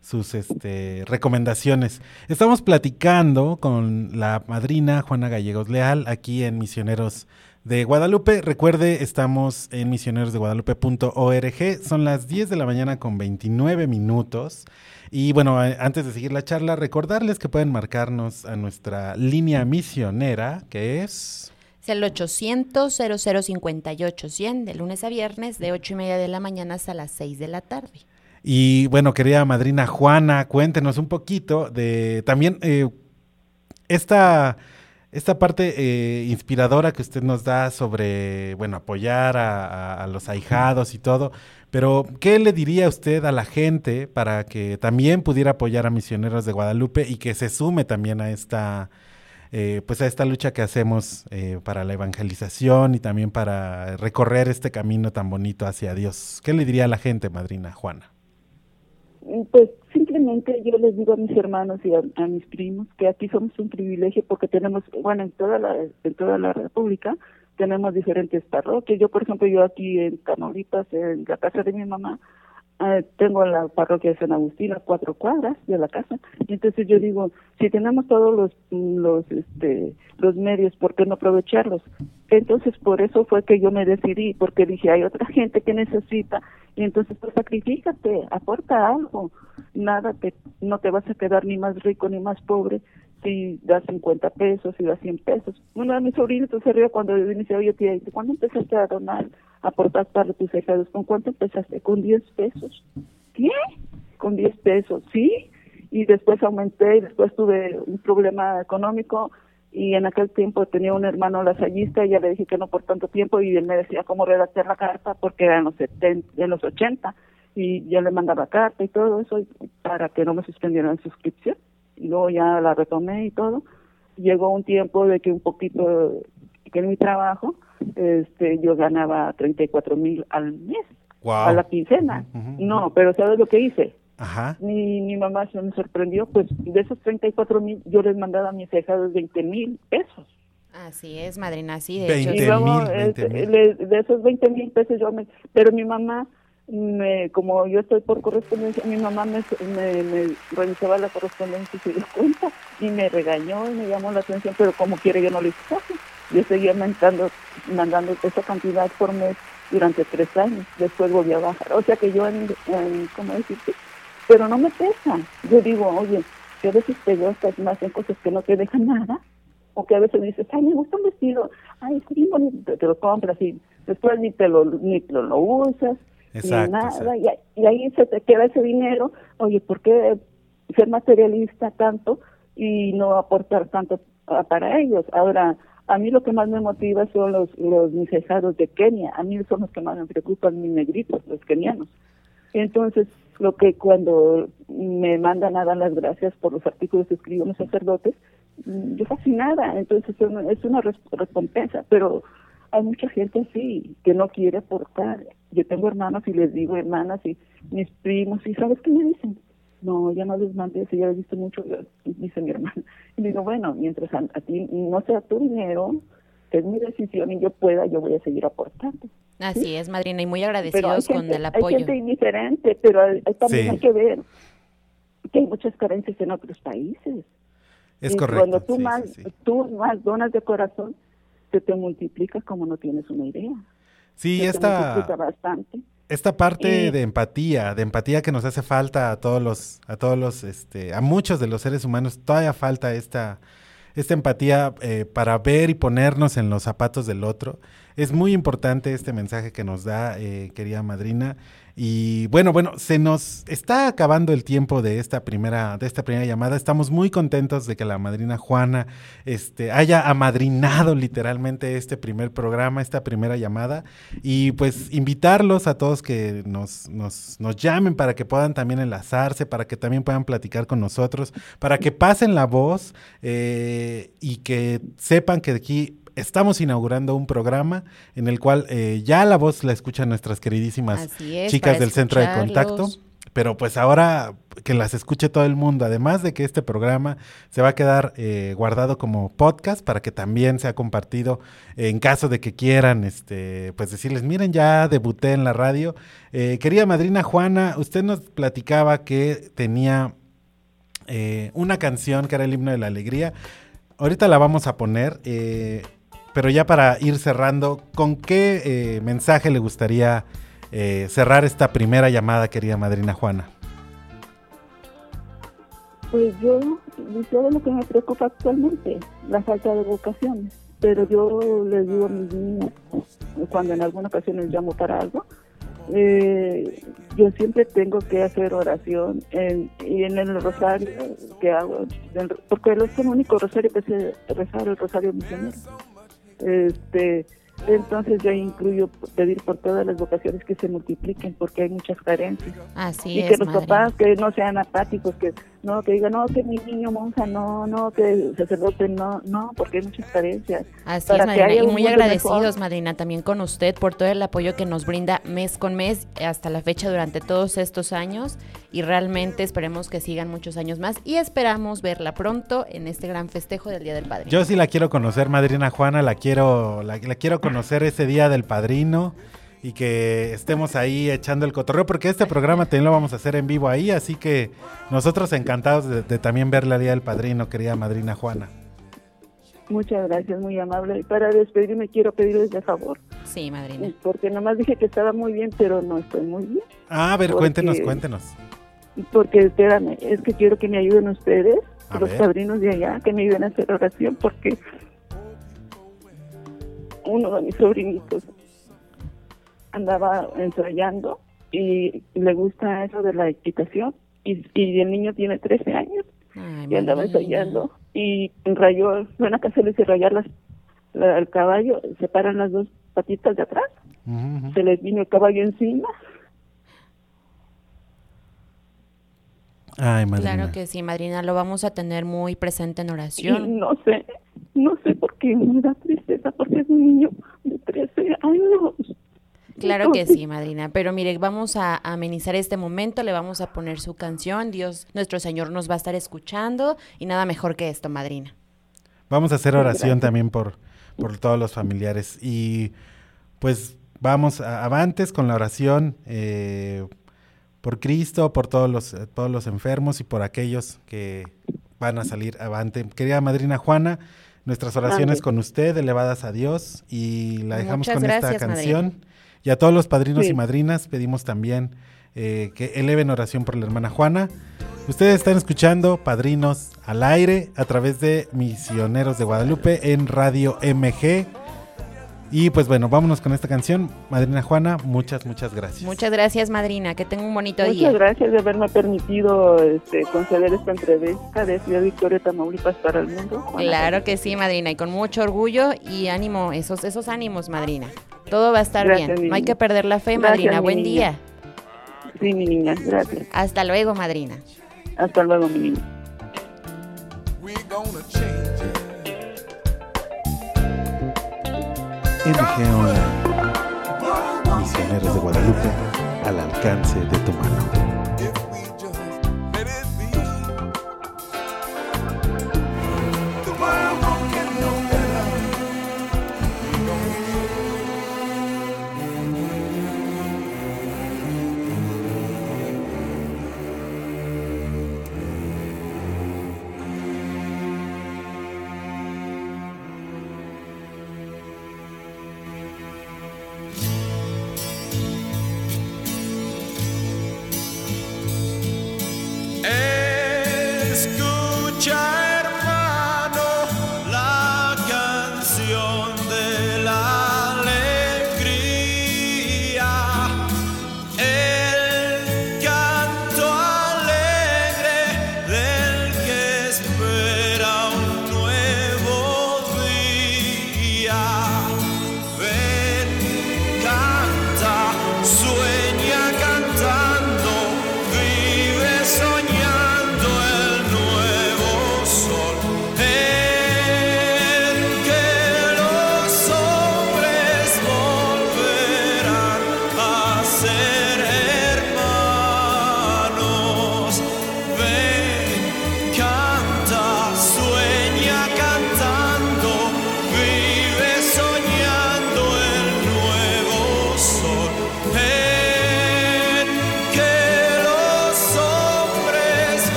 sus este, recomendaciones. Estamos platicando con la madrina Juana Gallegos Leal aquí en Misioneros de Guadalupe. Recuerde, estamos en misionerosdeguadalupe.org. Son las 10 de la mañana con 29 minutos. Y bueno, antes de seguir la charla, recordarles que pueden marcarnos a nuestra línea misionera, que es... Es el 800-0058-100, de lunes a viernes, de 8 y media de la mañana hasta las 6 de la tarde. Y bueno, querida madrina Juana, cuéntenos un poquito de también eh, esta, esta parte eh, inspiradora que usted nos da sobre, bueno, apoyar a, a- a los ahijados y todo. Pero, ¿qué le diría usted a la gente para que también pudiera apoyar a Misioneros de Guadalupe y que se sume también a esta, eh, pues a esta lucha que hacemos eh, para la evangelización y también para recorrer este camino tan bonito hacia Dios? ¿Qué le diría a la gente, madrina Juana? Pues simplemente yo les digo a mis hermanos y a, mis primos que aquí somos un privilegio porque tenemos, bueno, en toda la en toda la República tenemos diferentes parroquias. Yo, por ejemplo, yo aquí en Tamaulipas, en la casa de mi mamá, eh, tengo la parroquia de San Agustín a cuatro cuadras de la casa. Y entonces yo digo, si tenemos todos los los este los medios, ¿por qué no aprovecharlos? Entonces por eso fue que yo me decidí, porque dije, hay otra gente que necesita y entonces pues sacrifícate, aporta algo. Nada te no te vas a quedar ni más rico ni más pobre si das 50 pesos, si das 100 pesos. Uno de mis sobrinos se rió cuando yo me dice, oye tía, ¿y ¿cuándo empezaste a donar, a aportar para tus hijados? ¿Con cuánto empezaste? ¿Con 10 pesos? ¿Qué? Con 10 pesos, sí. Y después aumenté y después tuve un problema económico y en aquel tiempo tenía un hermano lasallista y ya le dije que no por tanto tiempo y él me decía cómo redactar la carta porque era en los 70, en los 80 y yo le mandaba carta y todo eso para que no me suspendieran la suscripción y luego ya la retomé y todo llegó un tiempo de que un poquito que en mi trabajo este, yo ganaba 34 mil al mes, Guau. a la quincena. Ujú, ujú. No, pero ¿sabes lo que hice? Ajá. Mi, mi mamá se me sorprendió, pues de esos 34 mil yo les mandaba a mis hijados 20 mil pesos. Así es, madrina, sí, de Veinte hecho. Y luego, mil, veinte este, mil. le- de esos 20 mil pesos yo me... Pero mi mamá, me, como yo estoy por correspondencia, mi mamá me, me, revisaba la correspondencia y se dio cuenta y me regañó y me llamó la atención, pero como quiere yo no le hice caso. Yo seguía mandando, mandando esa cantidad por mes durante tres años, después volví a bajar. O sea que yo, en, en ¿cómo decirte? Pero no me pesa. Yo digo, oye, que a veces te gastas más en cosas que no te dejan nada o que a veces dices, ay, me gusta un vestido, ay, está bien bonito, te, te lo compras y después ni te lo, ni lo, lo usas, Exacto, nada, exacto. y, ahí- y ahí se te queda ese dinero, oye, ¿por qué ser materialista tanto y no aportar tanto para ellos? Ahora, a mí lo que más me motiva son los, los de Kenia, a mí son los que más me preocupan, mis negritos, los kenianos. Entonces, lo que cuando me mandan a dar las gracias por los artículos que escriben los sacerdotes, yo fascinada, entonces es una, es una res- recompensa, pero hay mucha gente así que no quiere aportar. Yo tengo hermanos y les digo hermanas y mis primos y ¿sabes qué me dicen? No, ya no les mandes, ya les visto mucho, dice mi hermana. Y digo, bueno, mientras a, a ti no sea tu dinero, que es mi decisión y yo pueda, yo voy a seguir aportando. Así es, madrina, y muy hay agradecidos con el hay apoyo. gente indiferente, pero hay- hay- también Sí. hay que ver que hay muchas carencias en otros países. Es y correcto. Cuando tú sí, más, sí, sí. tú más donas de corazón, se te multiplica como no tienes una idea. Sí, se esta, bastante. esta parte de empatía, de empatía que nos hace falta a todos los, a todos los, este, a muchos de los seres humanos, todavía falta esta, esta empatía eh, para ver y ponernos en los zapatos del otro. Es muy importante este mensaje que nos da, eh, querida madrina. Y bueno, bueno, se nos está acabando el tiempo de esta primera, de esta primera llamada. Estamos muy contentos de que la madrina Juana este, haya amadrinado literalmente este primer programa, esta primera llamada. Y pues invitarlos a todos que nos, nos, nos llamen para que puedan también enlazarse, para que también puedan platicar con nosotros, para que pasen la voz eh, y que sepan que aquí estamos inaugurando un programa en el cual eh, ya la voz la escuchan nuestras queridísimas es, chicas del centro de contacto. Pero pues ahora que las escuche todo el mundo, además de que este programa se va a quedar eh, guardado como podcast para que también sea compartido en caso de que quieran, este, pues decirles, miren, ya debuté en la radio. Eh, querida madrina Juana, usted nos platicaba que tenía eh, una canción que era el himno de la alegría. Ahorita la vamos a poner, eh, pero ya para ir cerrando, ¿con qué eh, mensaje le gustaría eh, cerrar esta primera llamada, querida madrina Juana? Pues yo, yo lo que me preocupa actualmente, la falta de vocaciones. Pero yo les digo a mis niños, cuando en alguna ocasión les llamo para algo, eh, yo siempre tengo que hacer oración en, y en el rosario que hago, porque es el único rosario que sé rezar, el rosario misionero. Este, entonces yo incluyo pedir por todas las vocaciones que se multipliquen, porque hay muchas carencias. Así y es, que los papás que no sean apáticos, que no, que digan, no, que mi niño monja, no, no, que sacerdote, no, no, porque hay muchas carencias. Así para es, madrina. Y muy agradecidos, mejor. madrina, también con usted por todo el apoyo que nos brinda mes con mes hasta la fecha durante todos estos años. Y realmente esperemos que sigan muchos años más. Y esperamos verla pronto en este gran festejo del Día del Padre. Yo sí la quiero conocer, madrina Juana, la quiero, la, la quiero conocer ese día del padrino y que estemos ahí echando el cotorreo, porque este programa también lo vamos a hacer en vivo ahí, así que nosotros encantados de, de también ver la día del padrino, querida madrina Juana. Muchas gracias, muy amable. Y para despedirme quiero pedirles de favor, Sí, madrina. porque nomás dije que estaba muy bien, pero no estoy muy bien. Ah, a ver, Porque- cuéntenos, cuéntenos. Porque, espérame, es que quiero que me ayuden ustedes, A los ver. padrinos de allá, que me ayuden a hacer oración, porque uno de mis sobrinitos andaba ensayando y le gusta eso de la equitación y, y el niño tiene 13 años Ay, y andaba ensayando y rayó, bueno, acá se le dice rayar las, la- el caballo, separan las dos patitas de atrás, se les vino el caballo encima Ay, madrina. Claro que sí, madrina. Lo vamos a tener muy presente en y oración. no sé, no sé por qué me da tristeza, porque es un niño de 13 años. Claro que sí, madrina. Pero mire, vamos a amenizar este momento, le vamos a poner su canción. Dios, nuestro Señor nos va a estar escuchando y nada mejor que esto, madrina. Vamos a hacer oración Gracias. también por, por todos los familiares. Y pues vamos a- avantes con la oración eh, por Cristo, por todos los, todos los enfermos y por aquellos que van a salir avante. Querida madrina Juana, nuestras oraciones Amén. con usted, elevadas a Dios, y la dejamos Muchas con esta canción. madrina. Y a todos los padrinos Sí. y madrinas pedimos también eh, que eleven oración por la hermana Juana. Ustedes están escuchando Padrinos al aire a través de Misioneros de Guadalupe en Radio MG. Y pues bueno, vámonos con esta canción. Madrina Juana, muchas, muchas gracias. Muchas gracias, madrina. Que tenga un bonito Muchas día. gracias de haberme permitido este, conceder esta entrevista de Ciudad Victoria, Tamaulipas para el mundo. Juana. Claro que sí, madrina, y con mucho orgullo y ánimo, esos, esos ánimos, madrina. Todo va a estar Gracias, bien. No hay que perder la fe, Gracias, madrina. mi Buen niña. día. Sí, mi niña, gracias. Hasta luego, madrina. Hasta luego, mi niña. MG. Misioneros de Guadalupe al alcance de tu mano. Escucha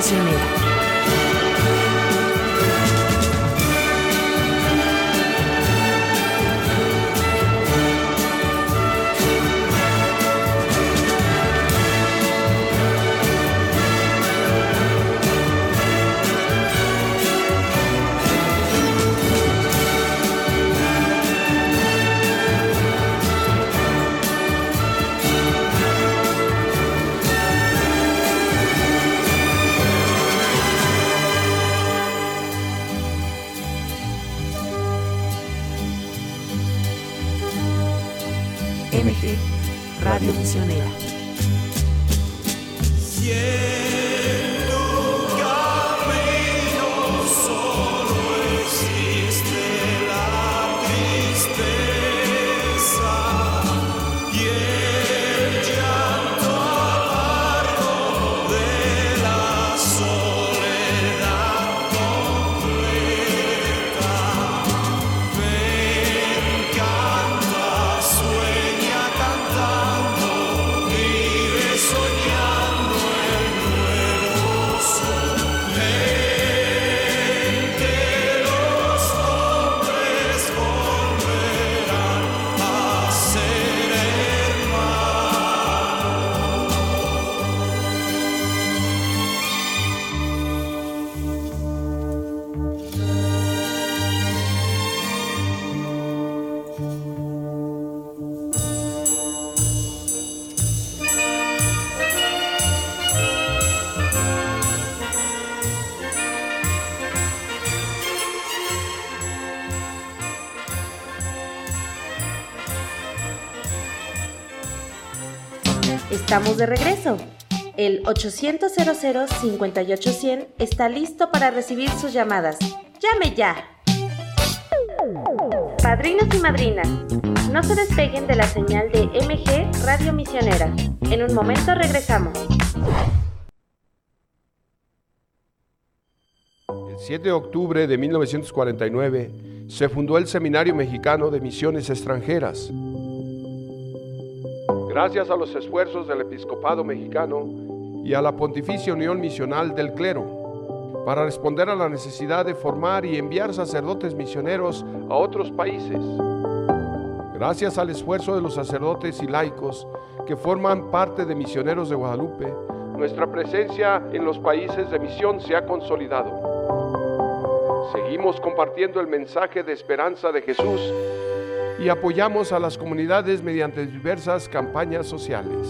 Radio Misionera. Si El 800 58100 está listo para recibir sus llamadas. ¡Llame ya! Padrinos y madrinas, no se despeguen de la señal de MG Radio Misionera. En un momento regresamos. El 7 de octubre de 1949 se fundó el Seminario Mexicano de Misiones Extranjeras. Gracias a los esfuerzos del episcopado mexicano y a la Pontificia Unión Misional del Clero, para responder a la necesidad de formar y enviar sacerdotes misioneros a otros países. Gracias al esfuerzo de los sacerdotes y laicos que forman parte de Misioneros de Guadalupe, nuestra presencia en los países de misión se ha consolidado. Seguimos compartiendo el mensaje de esperanza de Jesús y apoyamos a las comunidades mediante diversas campañas sociales.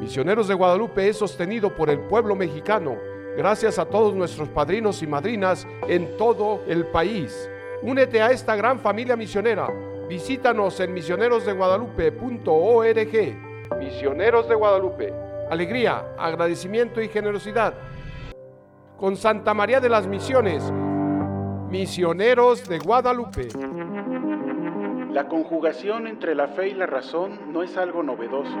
Misioneros de Guadalupe es sostenido por el pueblo mexicano gracias a todos nuestros padrinos y madrinas en todo el país. Únete a esta gran familia misionera. Visítanos en misionerosdeguadalupe.org. Misioneros de Guadalupe. Alegría, agradecimiento y generosidad. Con Santa María de las Misiones. Misioneros de Guadalupe. La conjugación entre la fe y la razón no es algo novedoso.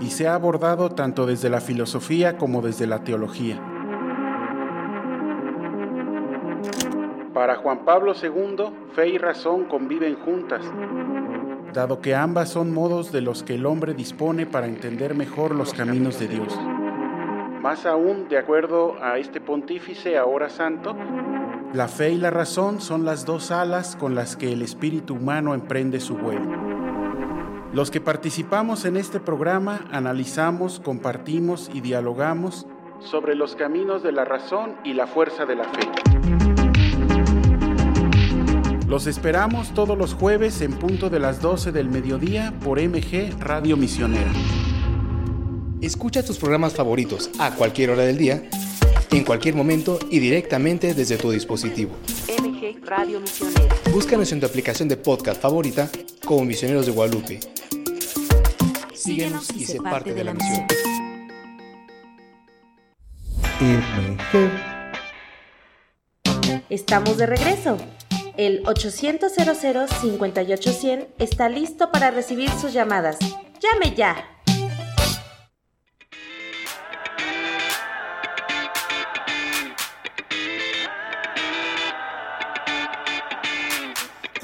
Y se ha abordado tanto desde la filosofía como desde la teología. Para Juan Pablo II, fe y razón conviven juntas, dado que ambas son modos de los que el hombre dispone para entender mejor los caminos de Dios. Más aún, de acuerdo a este pontífice ahora santo, la fe y la razón son las dos alas con las que el espíritu humano emprende su vuelo. Los que participamos en este programa analizamos, compartimos y dialogamos sobre los caminos de la razón y la fuerza de la fe. Los esperamos todos los jueves en punto de las 12 del mediodía por MG Radio Misionera. Escucha tus programas favoritos a cualquier hora del día, en cualquier momento y directamente desde tu dispositivo. MG Radio Misionera. Búscanos en tu aplicación de podcast favorita como Misioneros de Guadalupe. Síguenos y sé parte de la misión. MG. Estamos de regreso. El 800 58100 está listo para recibir sus llamadas. ¡Llame ya!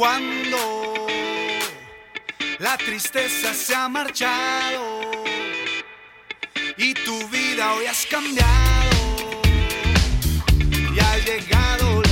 Cuando la tristeza se ha marchado y tu vida hoy has cambiado y ha llegado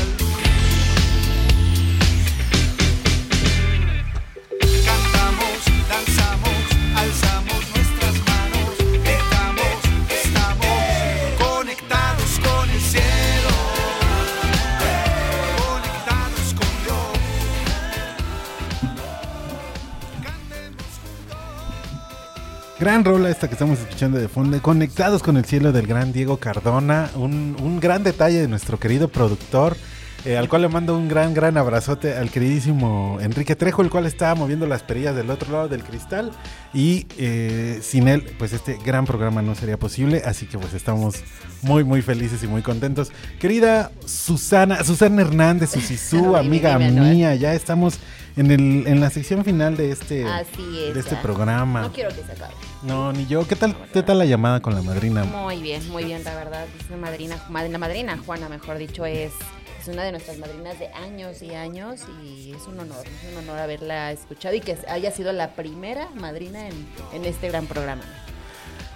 Gran rola esta que estamos escuchando de fondo, conectados con el cielo del gran Diego Cardona, un, un gran detalle de nuestro querido productor, eh, al cual le mando un gran, gran abrazote al queridísimo Enrique Trejo, el cual estaba moviendo las perillas del otro lado del cristal y eh, sin él, pues este gran programa no sería posible, así que pues estamos muy, muy felices y muy contentos. Querida Susana, Susana Hernández, Susisú, amiga dime, Noel. mía, ya estamos en, el, en la sección final de este, es. de este programa. No quiero que se acabe. No, ni yo. ¿Qué tal, qué tal la llamada con la madrina? Muy bien, muy bien, la verdad. Es una madrina, mad- la madrina Juana, mejor dicho, es, es una de nuestras madrinas de años y años y es un honor, es un honor haberla escuchado y que haya sido la primera madrina en, en este gran programa.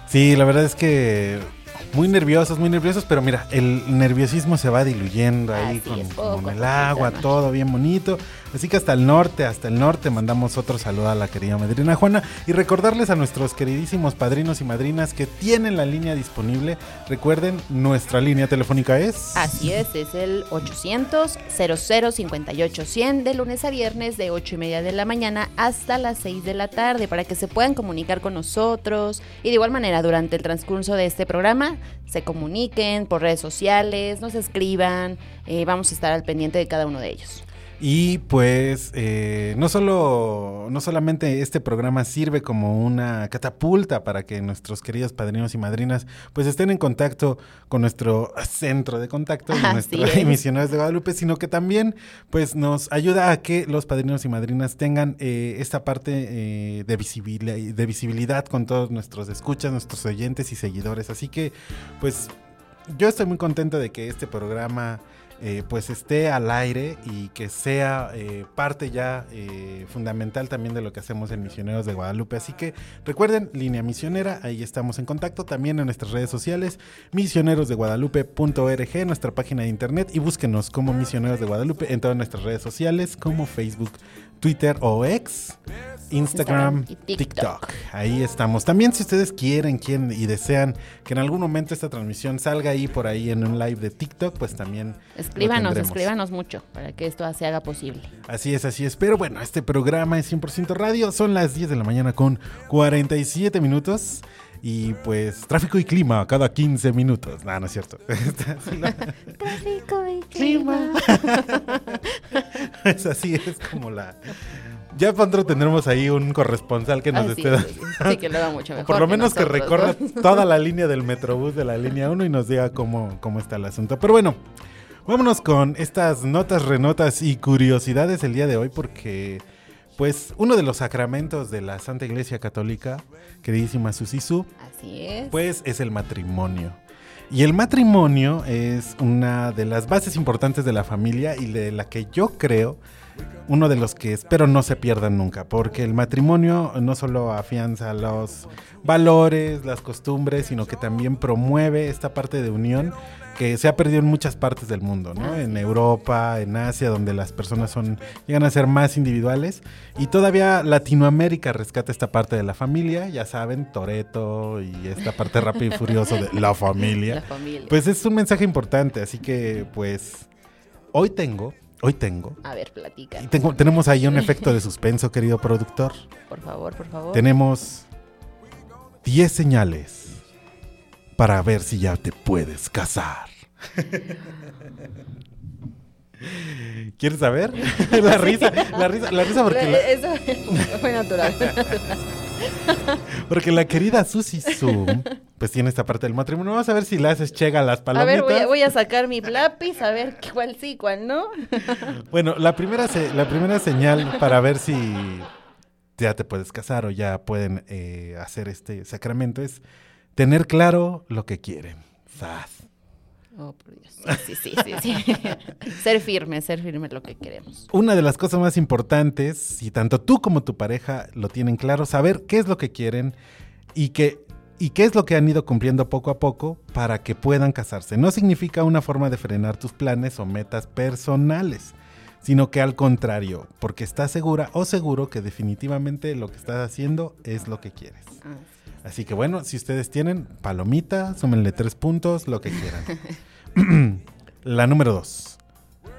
Sí, la verdad es que muy nerviosos, muy nerviosos, pero mira, el nerviosismo se va diluyendo ahí Así con, es, con el agua, todo bien bonito. Así que hasta el norte, hasta el norte mandamos otro saludo a la querida madrina Juana y recordarles a nuestros queridísimos padrinos y madrinas que tienen la línea disponible. Recuerden, nuestra línea telefónica es... Así es, es el 800 00 58 100 de lunes a viernes de 8 y media de la mañana hasta las 6 de la tarde para que se puedan comunicar con nosotros y de igual manera durante el transcurso de este programa se comuniquen por redes sociales, nos escriban, eh, vamos a estar al pendiente de cada uno de ellos. Y pues eh, no solo no solamente este programa sirve como una catapulta para que nuestros queridos padrinos y madrinas pues estén en contacto con nuestro centro de contacto, Así nuestros es. misioneros de Guadalupe, sino que también pues nos ayuda a que los padrinos y madrinas tengan eh, esta parte eh, de, visibil- de visibilidad con todos nuestros escuchas, nuestros oyentes y seguidores. Así que pues yo estoy muy contento de que este programa eh, pues esté al aire y que sea eh, parte ya eh, fundamental también de lo que hacemos en Misioneros de Guadalupe. Así que recuerden, línea misionera, ahí estamos en contacto también en nuestras redes sociales, misionerosdeguadalupe.org, nuestra página de internet y búsquenos como Misioneros de Guadalupe en todas nuestras redes sociales como Facebook, Twitter o X, Instagram, Instagram y TikTok. TikTok. Ahí estamos. También si ustedes quieren, quieren y desean que en algún momento esta transmisión salga ahí por ahí en un live de TikTok, pues también Escríbanos, escríbanos mucho para que esto se haga posible. Así es, así es. Pero bueno, este programa es 100% radio. Son las 10 de la mañana con 47 minutos. Y pues tráfico y clima cada 15 minutos. No, no es cierto. Tráfico y clima. es así, es como la... Ya pronto tendremos ahí un corresponsal que nos esté es, sí, dando- sí, que lo haga mucho mejor Por lo menos que recorra toda la línea del Metrobús de la línea 1 y nos diga cómo, cómo está el asunto. Pero bueno, vámonos con estas notas, renotas y curiosidades el día de hoy porque pues uno de los sacramentos de la Santa Iglesia Católica, queridísima Susisu, Así es. pues es el matrimonio. Y el matrimonio es una de las bases importantes de la familia y de la que yo creo uno de los que espero no se pierdan nunca, porque el matrimonio no solo afianza los valores, las costumbres, sino que también promueve esta parte de unión que se ha perdido en muchas partes del mundo, ¿no? En Europa, en Asia, donde las personas son llegan a ser más individuales y todavía Latinoamérica rescata esta parte de la familia, ya saben, Toreto y esta parte rápido y furioso de la familia. La familia. Pues es un mensaje importante, así que pues hoy tengo, hoy tengo A ver, platica. y tengo- tenemos ahí un efecto de suspenso, querido productor. Por favor, por favor. Tenemos 10 señales para ver si ya te puedes casar. ¿Quieres saber? la risa, la risa, la risa porque la, Eso fue natural. porque la querida Susi Zoom pues tiene esta parte del matrimonio. Vamos a ver si le haces chega a las A palomitas. ver, voy a, voy a sacar mi lápiz a ver cuál sí, cuál no. Bueno, la primera, se- la primera señal para ver si ya te puedes casar o ya pueden eh, hacer este sacramento es tener claro lo que quieren. Sas. Oh, por Dios. Sí, sí, sí, sí. sí. ser firme, ser firme lo que queremos. Una de las cosas más importantes, si tanto tú como tu pareja lo tienen claro, saber qué es lo que quieren y que y qué es lo que han ido cumpliendo poco a poco para que puedan casarse. No significa una forma de frenar tus planes o metas personales, sino que al contrario, porque estás segura o seguro que definitivamente lo que estás haciendo es lo que quieres. Así que bueno, si ustedes tienen palomita, súmenle tres puntos, lo que quieran. la número dos.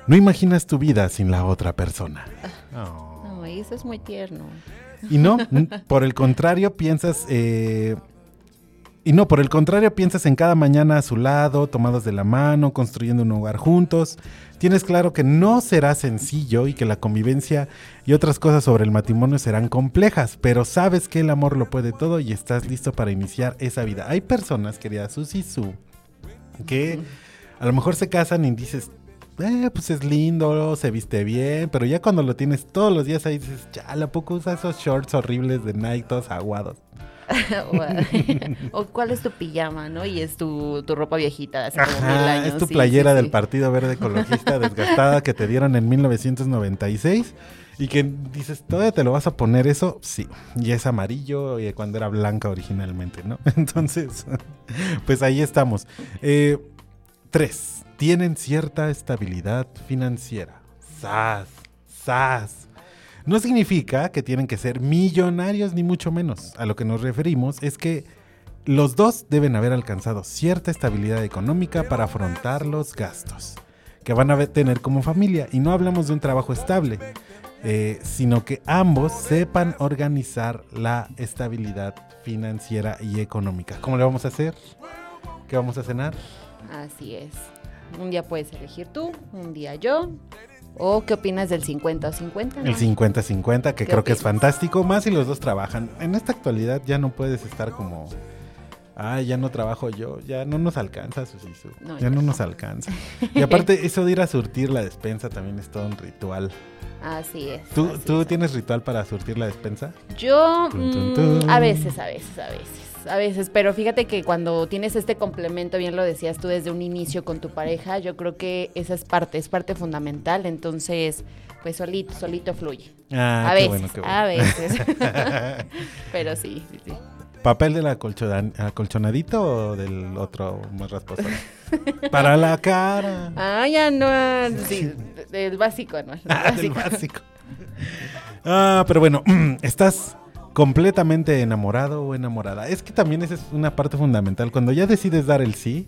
No imaginas tu vida sin la otra persona. Oh. No, eso es muy tierno. Y no, por el contrario, piensas... eh, y no, por el contrario, piensas en cada mañana a su lado, tomados de la mano, construyendo un hogar juntos. Tienes claro que no será sencillo y que la convivencia y otras cosas sobre el matrimonio serán complejas, pero sabes que el amor lo puede todo y estás listo para iniciar esa vida. Hay personas, querida Susi Su, que a lo mejor se casan y dices, eh, pues es lindo, se viste bien, pero ya cuando lo tienes todos los días ahí dices, ya, ¿a poco usa esos shorts horribles de Nike todos aguados? o, cuál es tu pijama, ¿no? Y es tu, tu ropa viejita de hace como mil Ajá, años. es tu sí, playera sí, del sí. Partido Verde Ecologista desgastada que te dieron en 1996 y que dices, ¿todavía te lo vas a poner eso? Sí, y es amarillo y cuando era blanca originalmente, ¿no? Entonces, pues ahí estamos. Eh, tres, tienen cierta estabilidad financiera. ¡Sas! ¡Sas! No significa que tienen que ser millonarios ni mucho menos. A lo que nos referimos es que los dos deben haber alcanzado cierta estabilidad económica para afrontar los gastos que van a tener como familia. Y no hablamos de un trabajo estable, eh, sino que ambos sepan organizar la estabilidad financiera y económica. ¿Cómo le vamos a hacer? ¿Qué vamos a cenar? Así es. Un día puedes elegir tú, un día yo. ¿O qué opinas del 50 o 50? no? El 50-50, que ¿Qué creo que es fantástico, más si los dos trabajan. En esta actualidad ya no puedes estar como, ah, ya no trabajo yo, ya no nos alcanza, Susisu. No, ya no no. nos alcanza. Y aparte, eso de ir a surtir la despensa también es todo un ritual. Así es. ¿Tú, así ¿tú es. tienes ritual para surtir la despensa? Yo, mm, a veces, a veces, a veces, a veces, pero fíjate que cuando tienes este complemento, bien lo decías tú desde un inicio con tu pareja, yo creo que esa es parte, es parte fundamental, entonces, pues solito, solito fluye. Ah, a qué veces, bueno, qué bueno. a veces. pero sí, sí, sí. ¿Papel del acolchodan- acolchonadito o del otro más rasposo? para la cara. Ah, ya no, sí, del básico, ¿no? Del Ah, del básico. Ah, pero bueno, ¿estás completamente enamorado o enamorada? Es que también esa es una parte fundamental. Cuando ya decides dar el sí,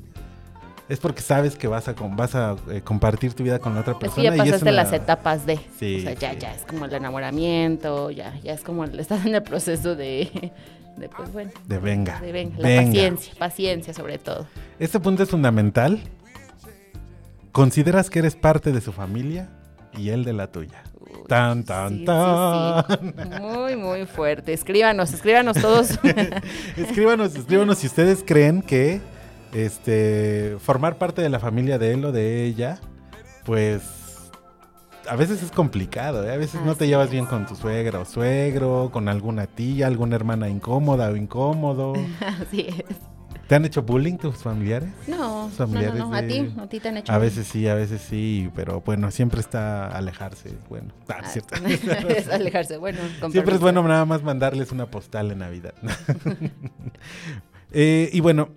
es porque sabes que vas a, vas a eh, compartir tu vida con la otra Es persona. que ya y es pasaste una- las etapas de. Sí, o sea, ya, sí. ya es como el enamoramiento, ya, ya es como estás en el proceso de, de pues bueno. De venga, De venga, la venga. paciencia, paciencia sobre todo. Este punto es fundamental. ¿Consideras que eres parte de su familia y él de la tuya? Tan, tan, Sí, tan. sí. Muy, muy fuerte. Escríbanos, escríbanos todos. escríbanos, escríbanos si ustedes creen que este formar parte de la familia de él o de ella, pues a veces es complicado, ¿eh? a veces no te llevas bien con tu suegra o suegro, con alguna tía, alguna hermana incómoda o incómodo. Así es. ¿Te han hecho bullying tus familiares? No, no, no, Familiares no. A ti, a ti te han hecho. A veces sí, a veces sí, pero bueno, siempre está alejarse, bueno. Ah, Ah, cierto. es alejarse, bueno. Siempre es bueno nada más mandarles una postal en Navidad. Eh, y bueno,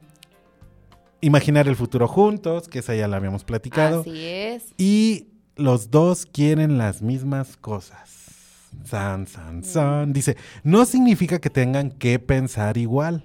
imaginar el futuro juntos, que esa ya la habíamos platicado. Así es. Y los dos quieren las mismas cosas. San, san, san. Dice, no significa que tengan que pensar igual,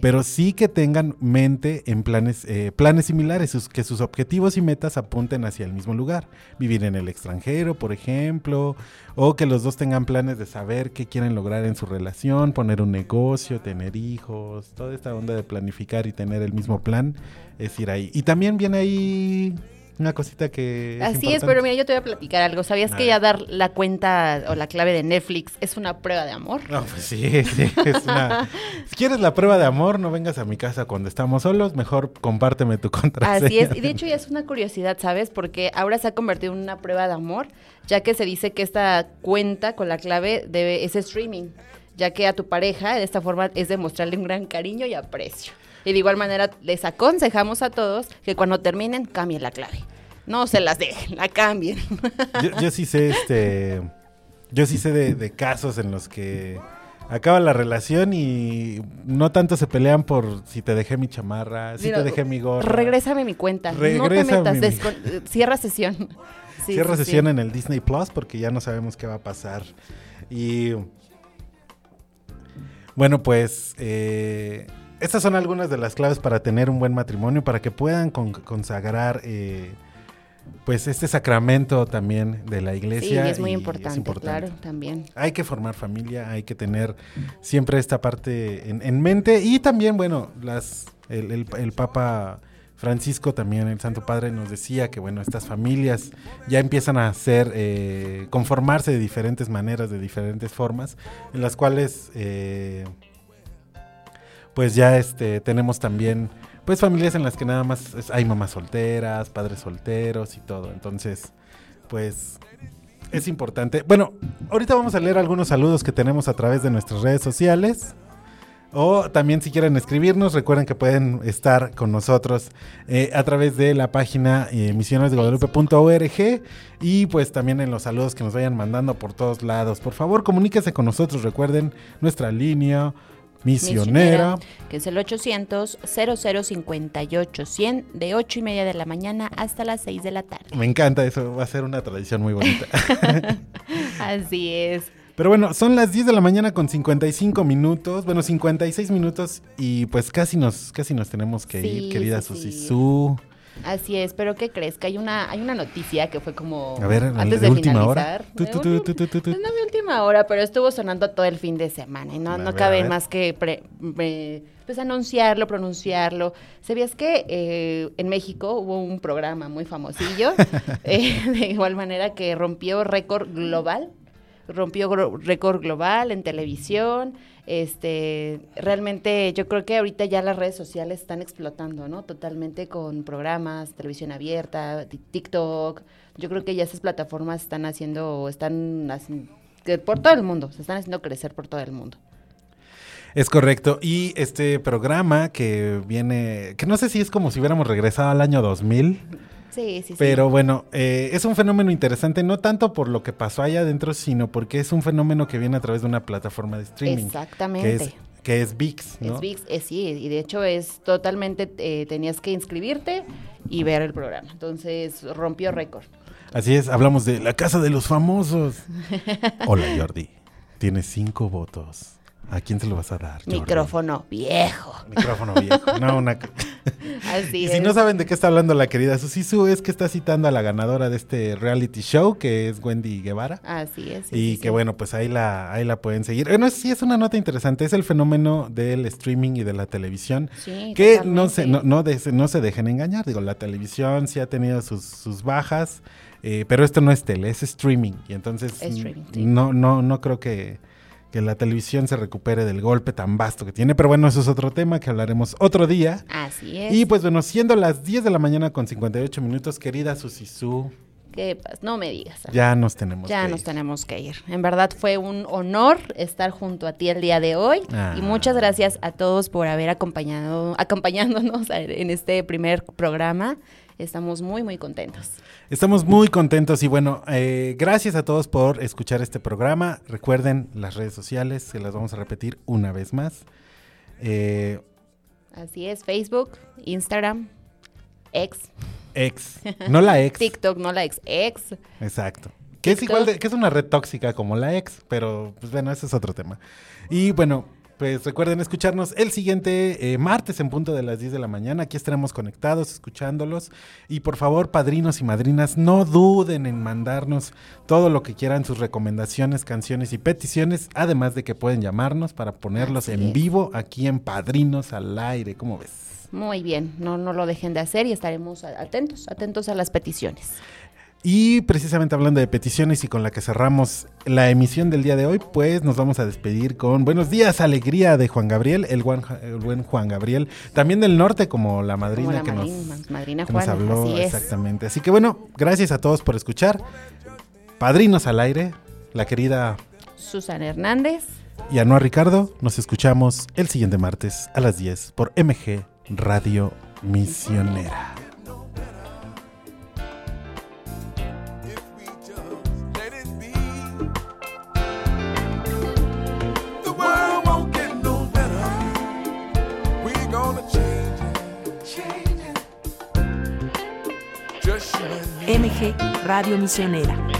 pero sí que tengan mente en planes, eh, planes similares, sus- que sus objetivos y metas apunten hacia el mismo lugar. Vivir en el extranjero, por ejemplo, o que los dos tengan planes de saber qué quieren lograr en su relación, poner un negocio, tener hijos, toda esta onda de planificar y tener el mismo plan es ir ahí. Y también viene ahí una cosita que... Así es, pero mira, yo te voy a platicar algo. ¿Sabías A que ver. ya dar la cuenta o la clave de Netflix es una prueba de amor? No, pues sí, sí, es una... Si quieres la prueba de amor, no vengas a mi casa cuando estamos solos, mejor compárteme tu contraseña. Así es, y de hecho ya es una curiosidad, ¿sabes? Porque ahora se ha convertido en una prueba de amor, ya que se dice que esta cuenta con la clave debe, es streaming, ya que a tu pareja de esta forma es demostrarle un gran cariño y aprecio. Y de igual manera les aconsejamos a todos que cuando terminen cambien la clave. No se las dejen, la cambien. Yo, yo sí sé, este... Yo sí sé de, de casos en los que acaba la relación y no tanto se pelean por si te dejé mi chamarra, si Mira, te dejé mi gorra. Regrésame mi cuenta. no te Regrésame metas. mi- eh, Cierra sesión. Sí, Cierra sí, sesión sí. en el Disney Plus porque ya no sabemos qué va a pasar. Y bueno, pues eh, estas son algunas de las claves para tener un buen matrimonio, para que puedan con- consagrar eh, pues este sacramento también de la Sí, iglesia. es muy importante, claro, también. Hay que formar familia, hay que tener siempre esta parte en, en mente y también, bueno, las el, el- el Papa Francisco también, el Santo Padre, nos decía que, bueno, estas familias ya empiezan a ser, eh, conformarse de diferentes maneras, de diferentes formas, en las cuales, eh, pues ya este, tenemos también, pues familias en las que nada más hay mamás solteras, padres solteros y todo. Entonces, pues es importante. Bueno, ahorita vamos a leer algunos saludos que tenemos a través de nuestras redes sociales. O también si quieren escribirnos, recuerden que pueden estar con nosotros eh, a través de la página eh, misionesdeguadalupe.org y pues también en los saludos que nos vayan mandando por todos lados. Por favor, comuníquese con nosotros. Recuerden nuestra línea misionera. que es el 800 0058 100 de 8 y media de la mañana hasta las 6 de la tarde. Me encanta eso, va a ser una tradición muy bonita. Así es. Pero bueno, son las 10 de la mañana con 55 minutos, bueno, 56 minutos y pues casi nos, casi nos tenemos que Sí, ir, querida sí, Susi sí. Así es, pero ¿qué crees? Que hay una, hay una noticia que fue como A ver, antes de, de, última finalizar. hora. De tu, tu, tu, no de última hora, pero estuvo sonando todo el fin de semana y no, no ver, cabe más que pre- pre- pues anunciarlo, pronunciarlo. ¿Sabías que eh, en México hubo un programa muy famosillo? eh, de igual manera que rompió récord global rompió récord global en televisión. Este, realmente yo creo que ahorita ya las redes sociales están explotando, ¿no? Totalmente con programas, televisión abierta, ti- TikTok. Yo creo que ya esas plataformas están haciendo, están por todo el mundo, se están haciendo crecer por todo el mundo. Es correcto. Y este programa que viene, que no sé si es como si hubiéramos regresado al año 2000, Sí, sí, sí. pero bueno, eh, es un fenómeno interesante, no tanto por lo que pasó allá adentro, sino porque es un fenómeno que viene a través de una plataforma de streaming. Exactamente. Que es, que es VIX, ¿no? Es VIX, eh, sí, y de hecho es totalmente, eh, tenías que inscribirte y ver el programa. Entonces rompió récord. Así es, hablamos de la casa de los famosos. Hola Jordi, tienes cinco votos. ¿A quién se lo vas a dar? Micrófono viejo. Micrófono viejo. No, una... Así Y es. si no saben de qué está hablando la querida Susi Su, es que está citando a la ganadora de este reality show, que es Wendy Guevara. Así es. sí, y sí, que sí. bueno, pues ahí la, ahí la pueden seguir. Bueno, sí es una nota interesante, es el fenómeno del streaming y de la televisión. Sí, que no se, no, no, de- no se dejen engañar. Digo, la televisión sí ha tenido sus, sus bajas, eh, pero esto no es tele, es streaming. Y entonces Es streaming, sí. no, no, no creo que, que la televisión se recupere del golpe tan vasto que tiene. Pero bueno, eso es otro tema que hablaremos otro día. Así es. Y pues bueno, siendo las 10 de la mañana con 58 minutos, querida Susi Su, ¿Qué pas- No me digas. ya nos tenemos Ya que nos ir. tenemos que ir. En verdad fue un honor estar junto a ti el día de hoy. Ah. Y muchas gracias a todos por haber acompañado, acompañándonos en este primer programa. Estamos muy, muy contentos. Estamos muy contentos y bueno, eh, gracias a todos por escuchar este programa. Recuerden las redes sociales, se las vamos a repetir una vez más. Eh, Así es, Facebook, Instagram, X. ex, no la ex. TikTok, no la ex, ex. Exacto. Que es igual de, que es una red tóxica como la ex, pero pues bueno, ese es otro tema. Y bueno, pues recuerden escucharnos el siguiente eh, martes en punto de las 10 de la mañana. Aquí estaremos conectados, escuchándolos. Y por favor, padrinos y madrinas, no duden en mandarnos todo lo que quieran, sus recomendaciones, canciones y peticiones, además de que pueden llamarnos para ponerlos Así en es. vivo aquí en Padrinos al aire. ¿Cómo ves? Muy bien, no, no lo dejen de hacer y estaremos atentos, atentos a las peticiones. Y precisamente hablando de peticiones y con la que cerramos la emisión del día de hoy, pues nos vamos a despedir con Buenos días, alegría de Juan Gabriel, el, buen- el buen Juan Gabriel, también del norte como la madrina Como la que, madrina- nos, madrina que nos Juana, habló. así es. Exactamente. Así que bueno, gracias a todos por escuchar. Padrinos al aire, la querida Susana Hernández. y Anuar Ricardo, nos escuchamos el siguiente martes a las 10 por MG Radio Misionera. MG Radio Misionera.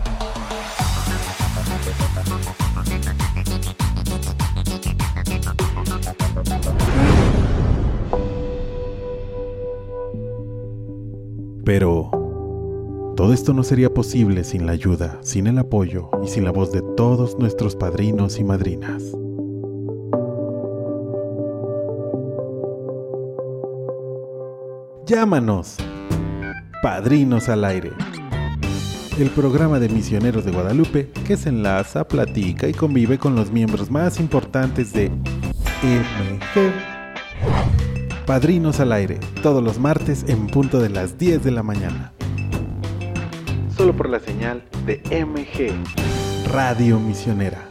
Pero todo esto no sería posible sin la ayuda, sin el apoyo y sin la voz de todos nuestros padrinos y madrinas. Llámanos. Padrinos al aire. El programa de misioneros de Guadalupe que se enlaza, platica y convive con los miembros más importantes de MG. Padrinos al aire, todos los martes en punto de las 10 de la mañana. Solo por la señal de MG, Radio Misionera.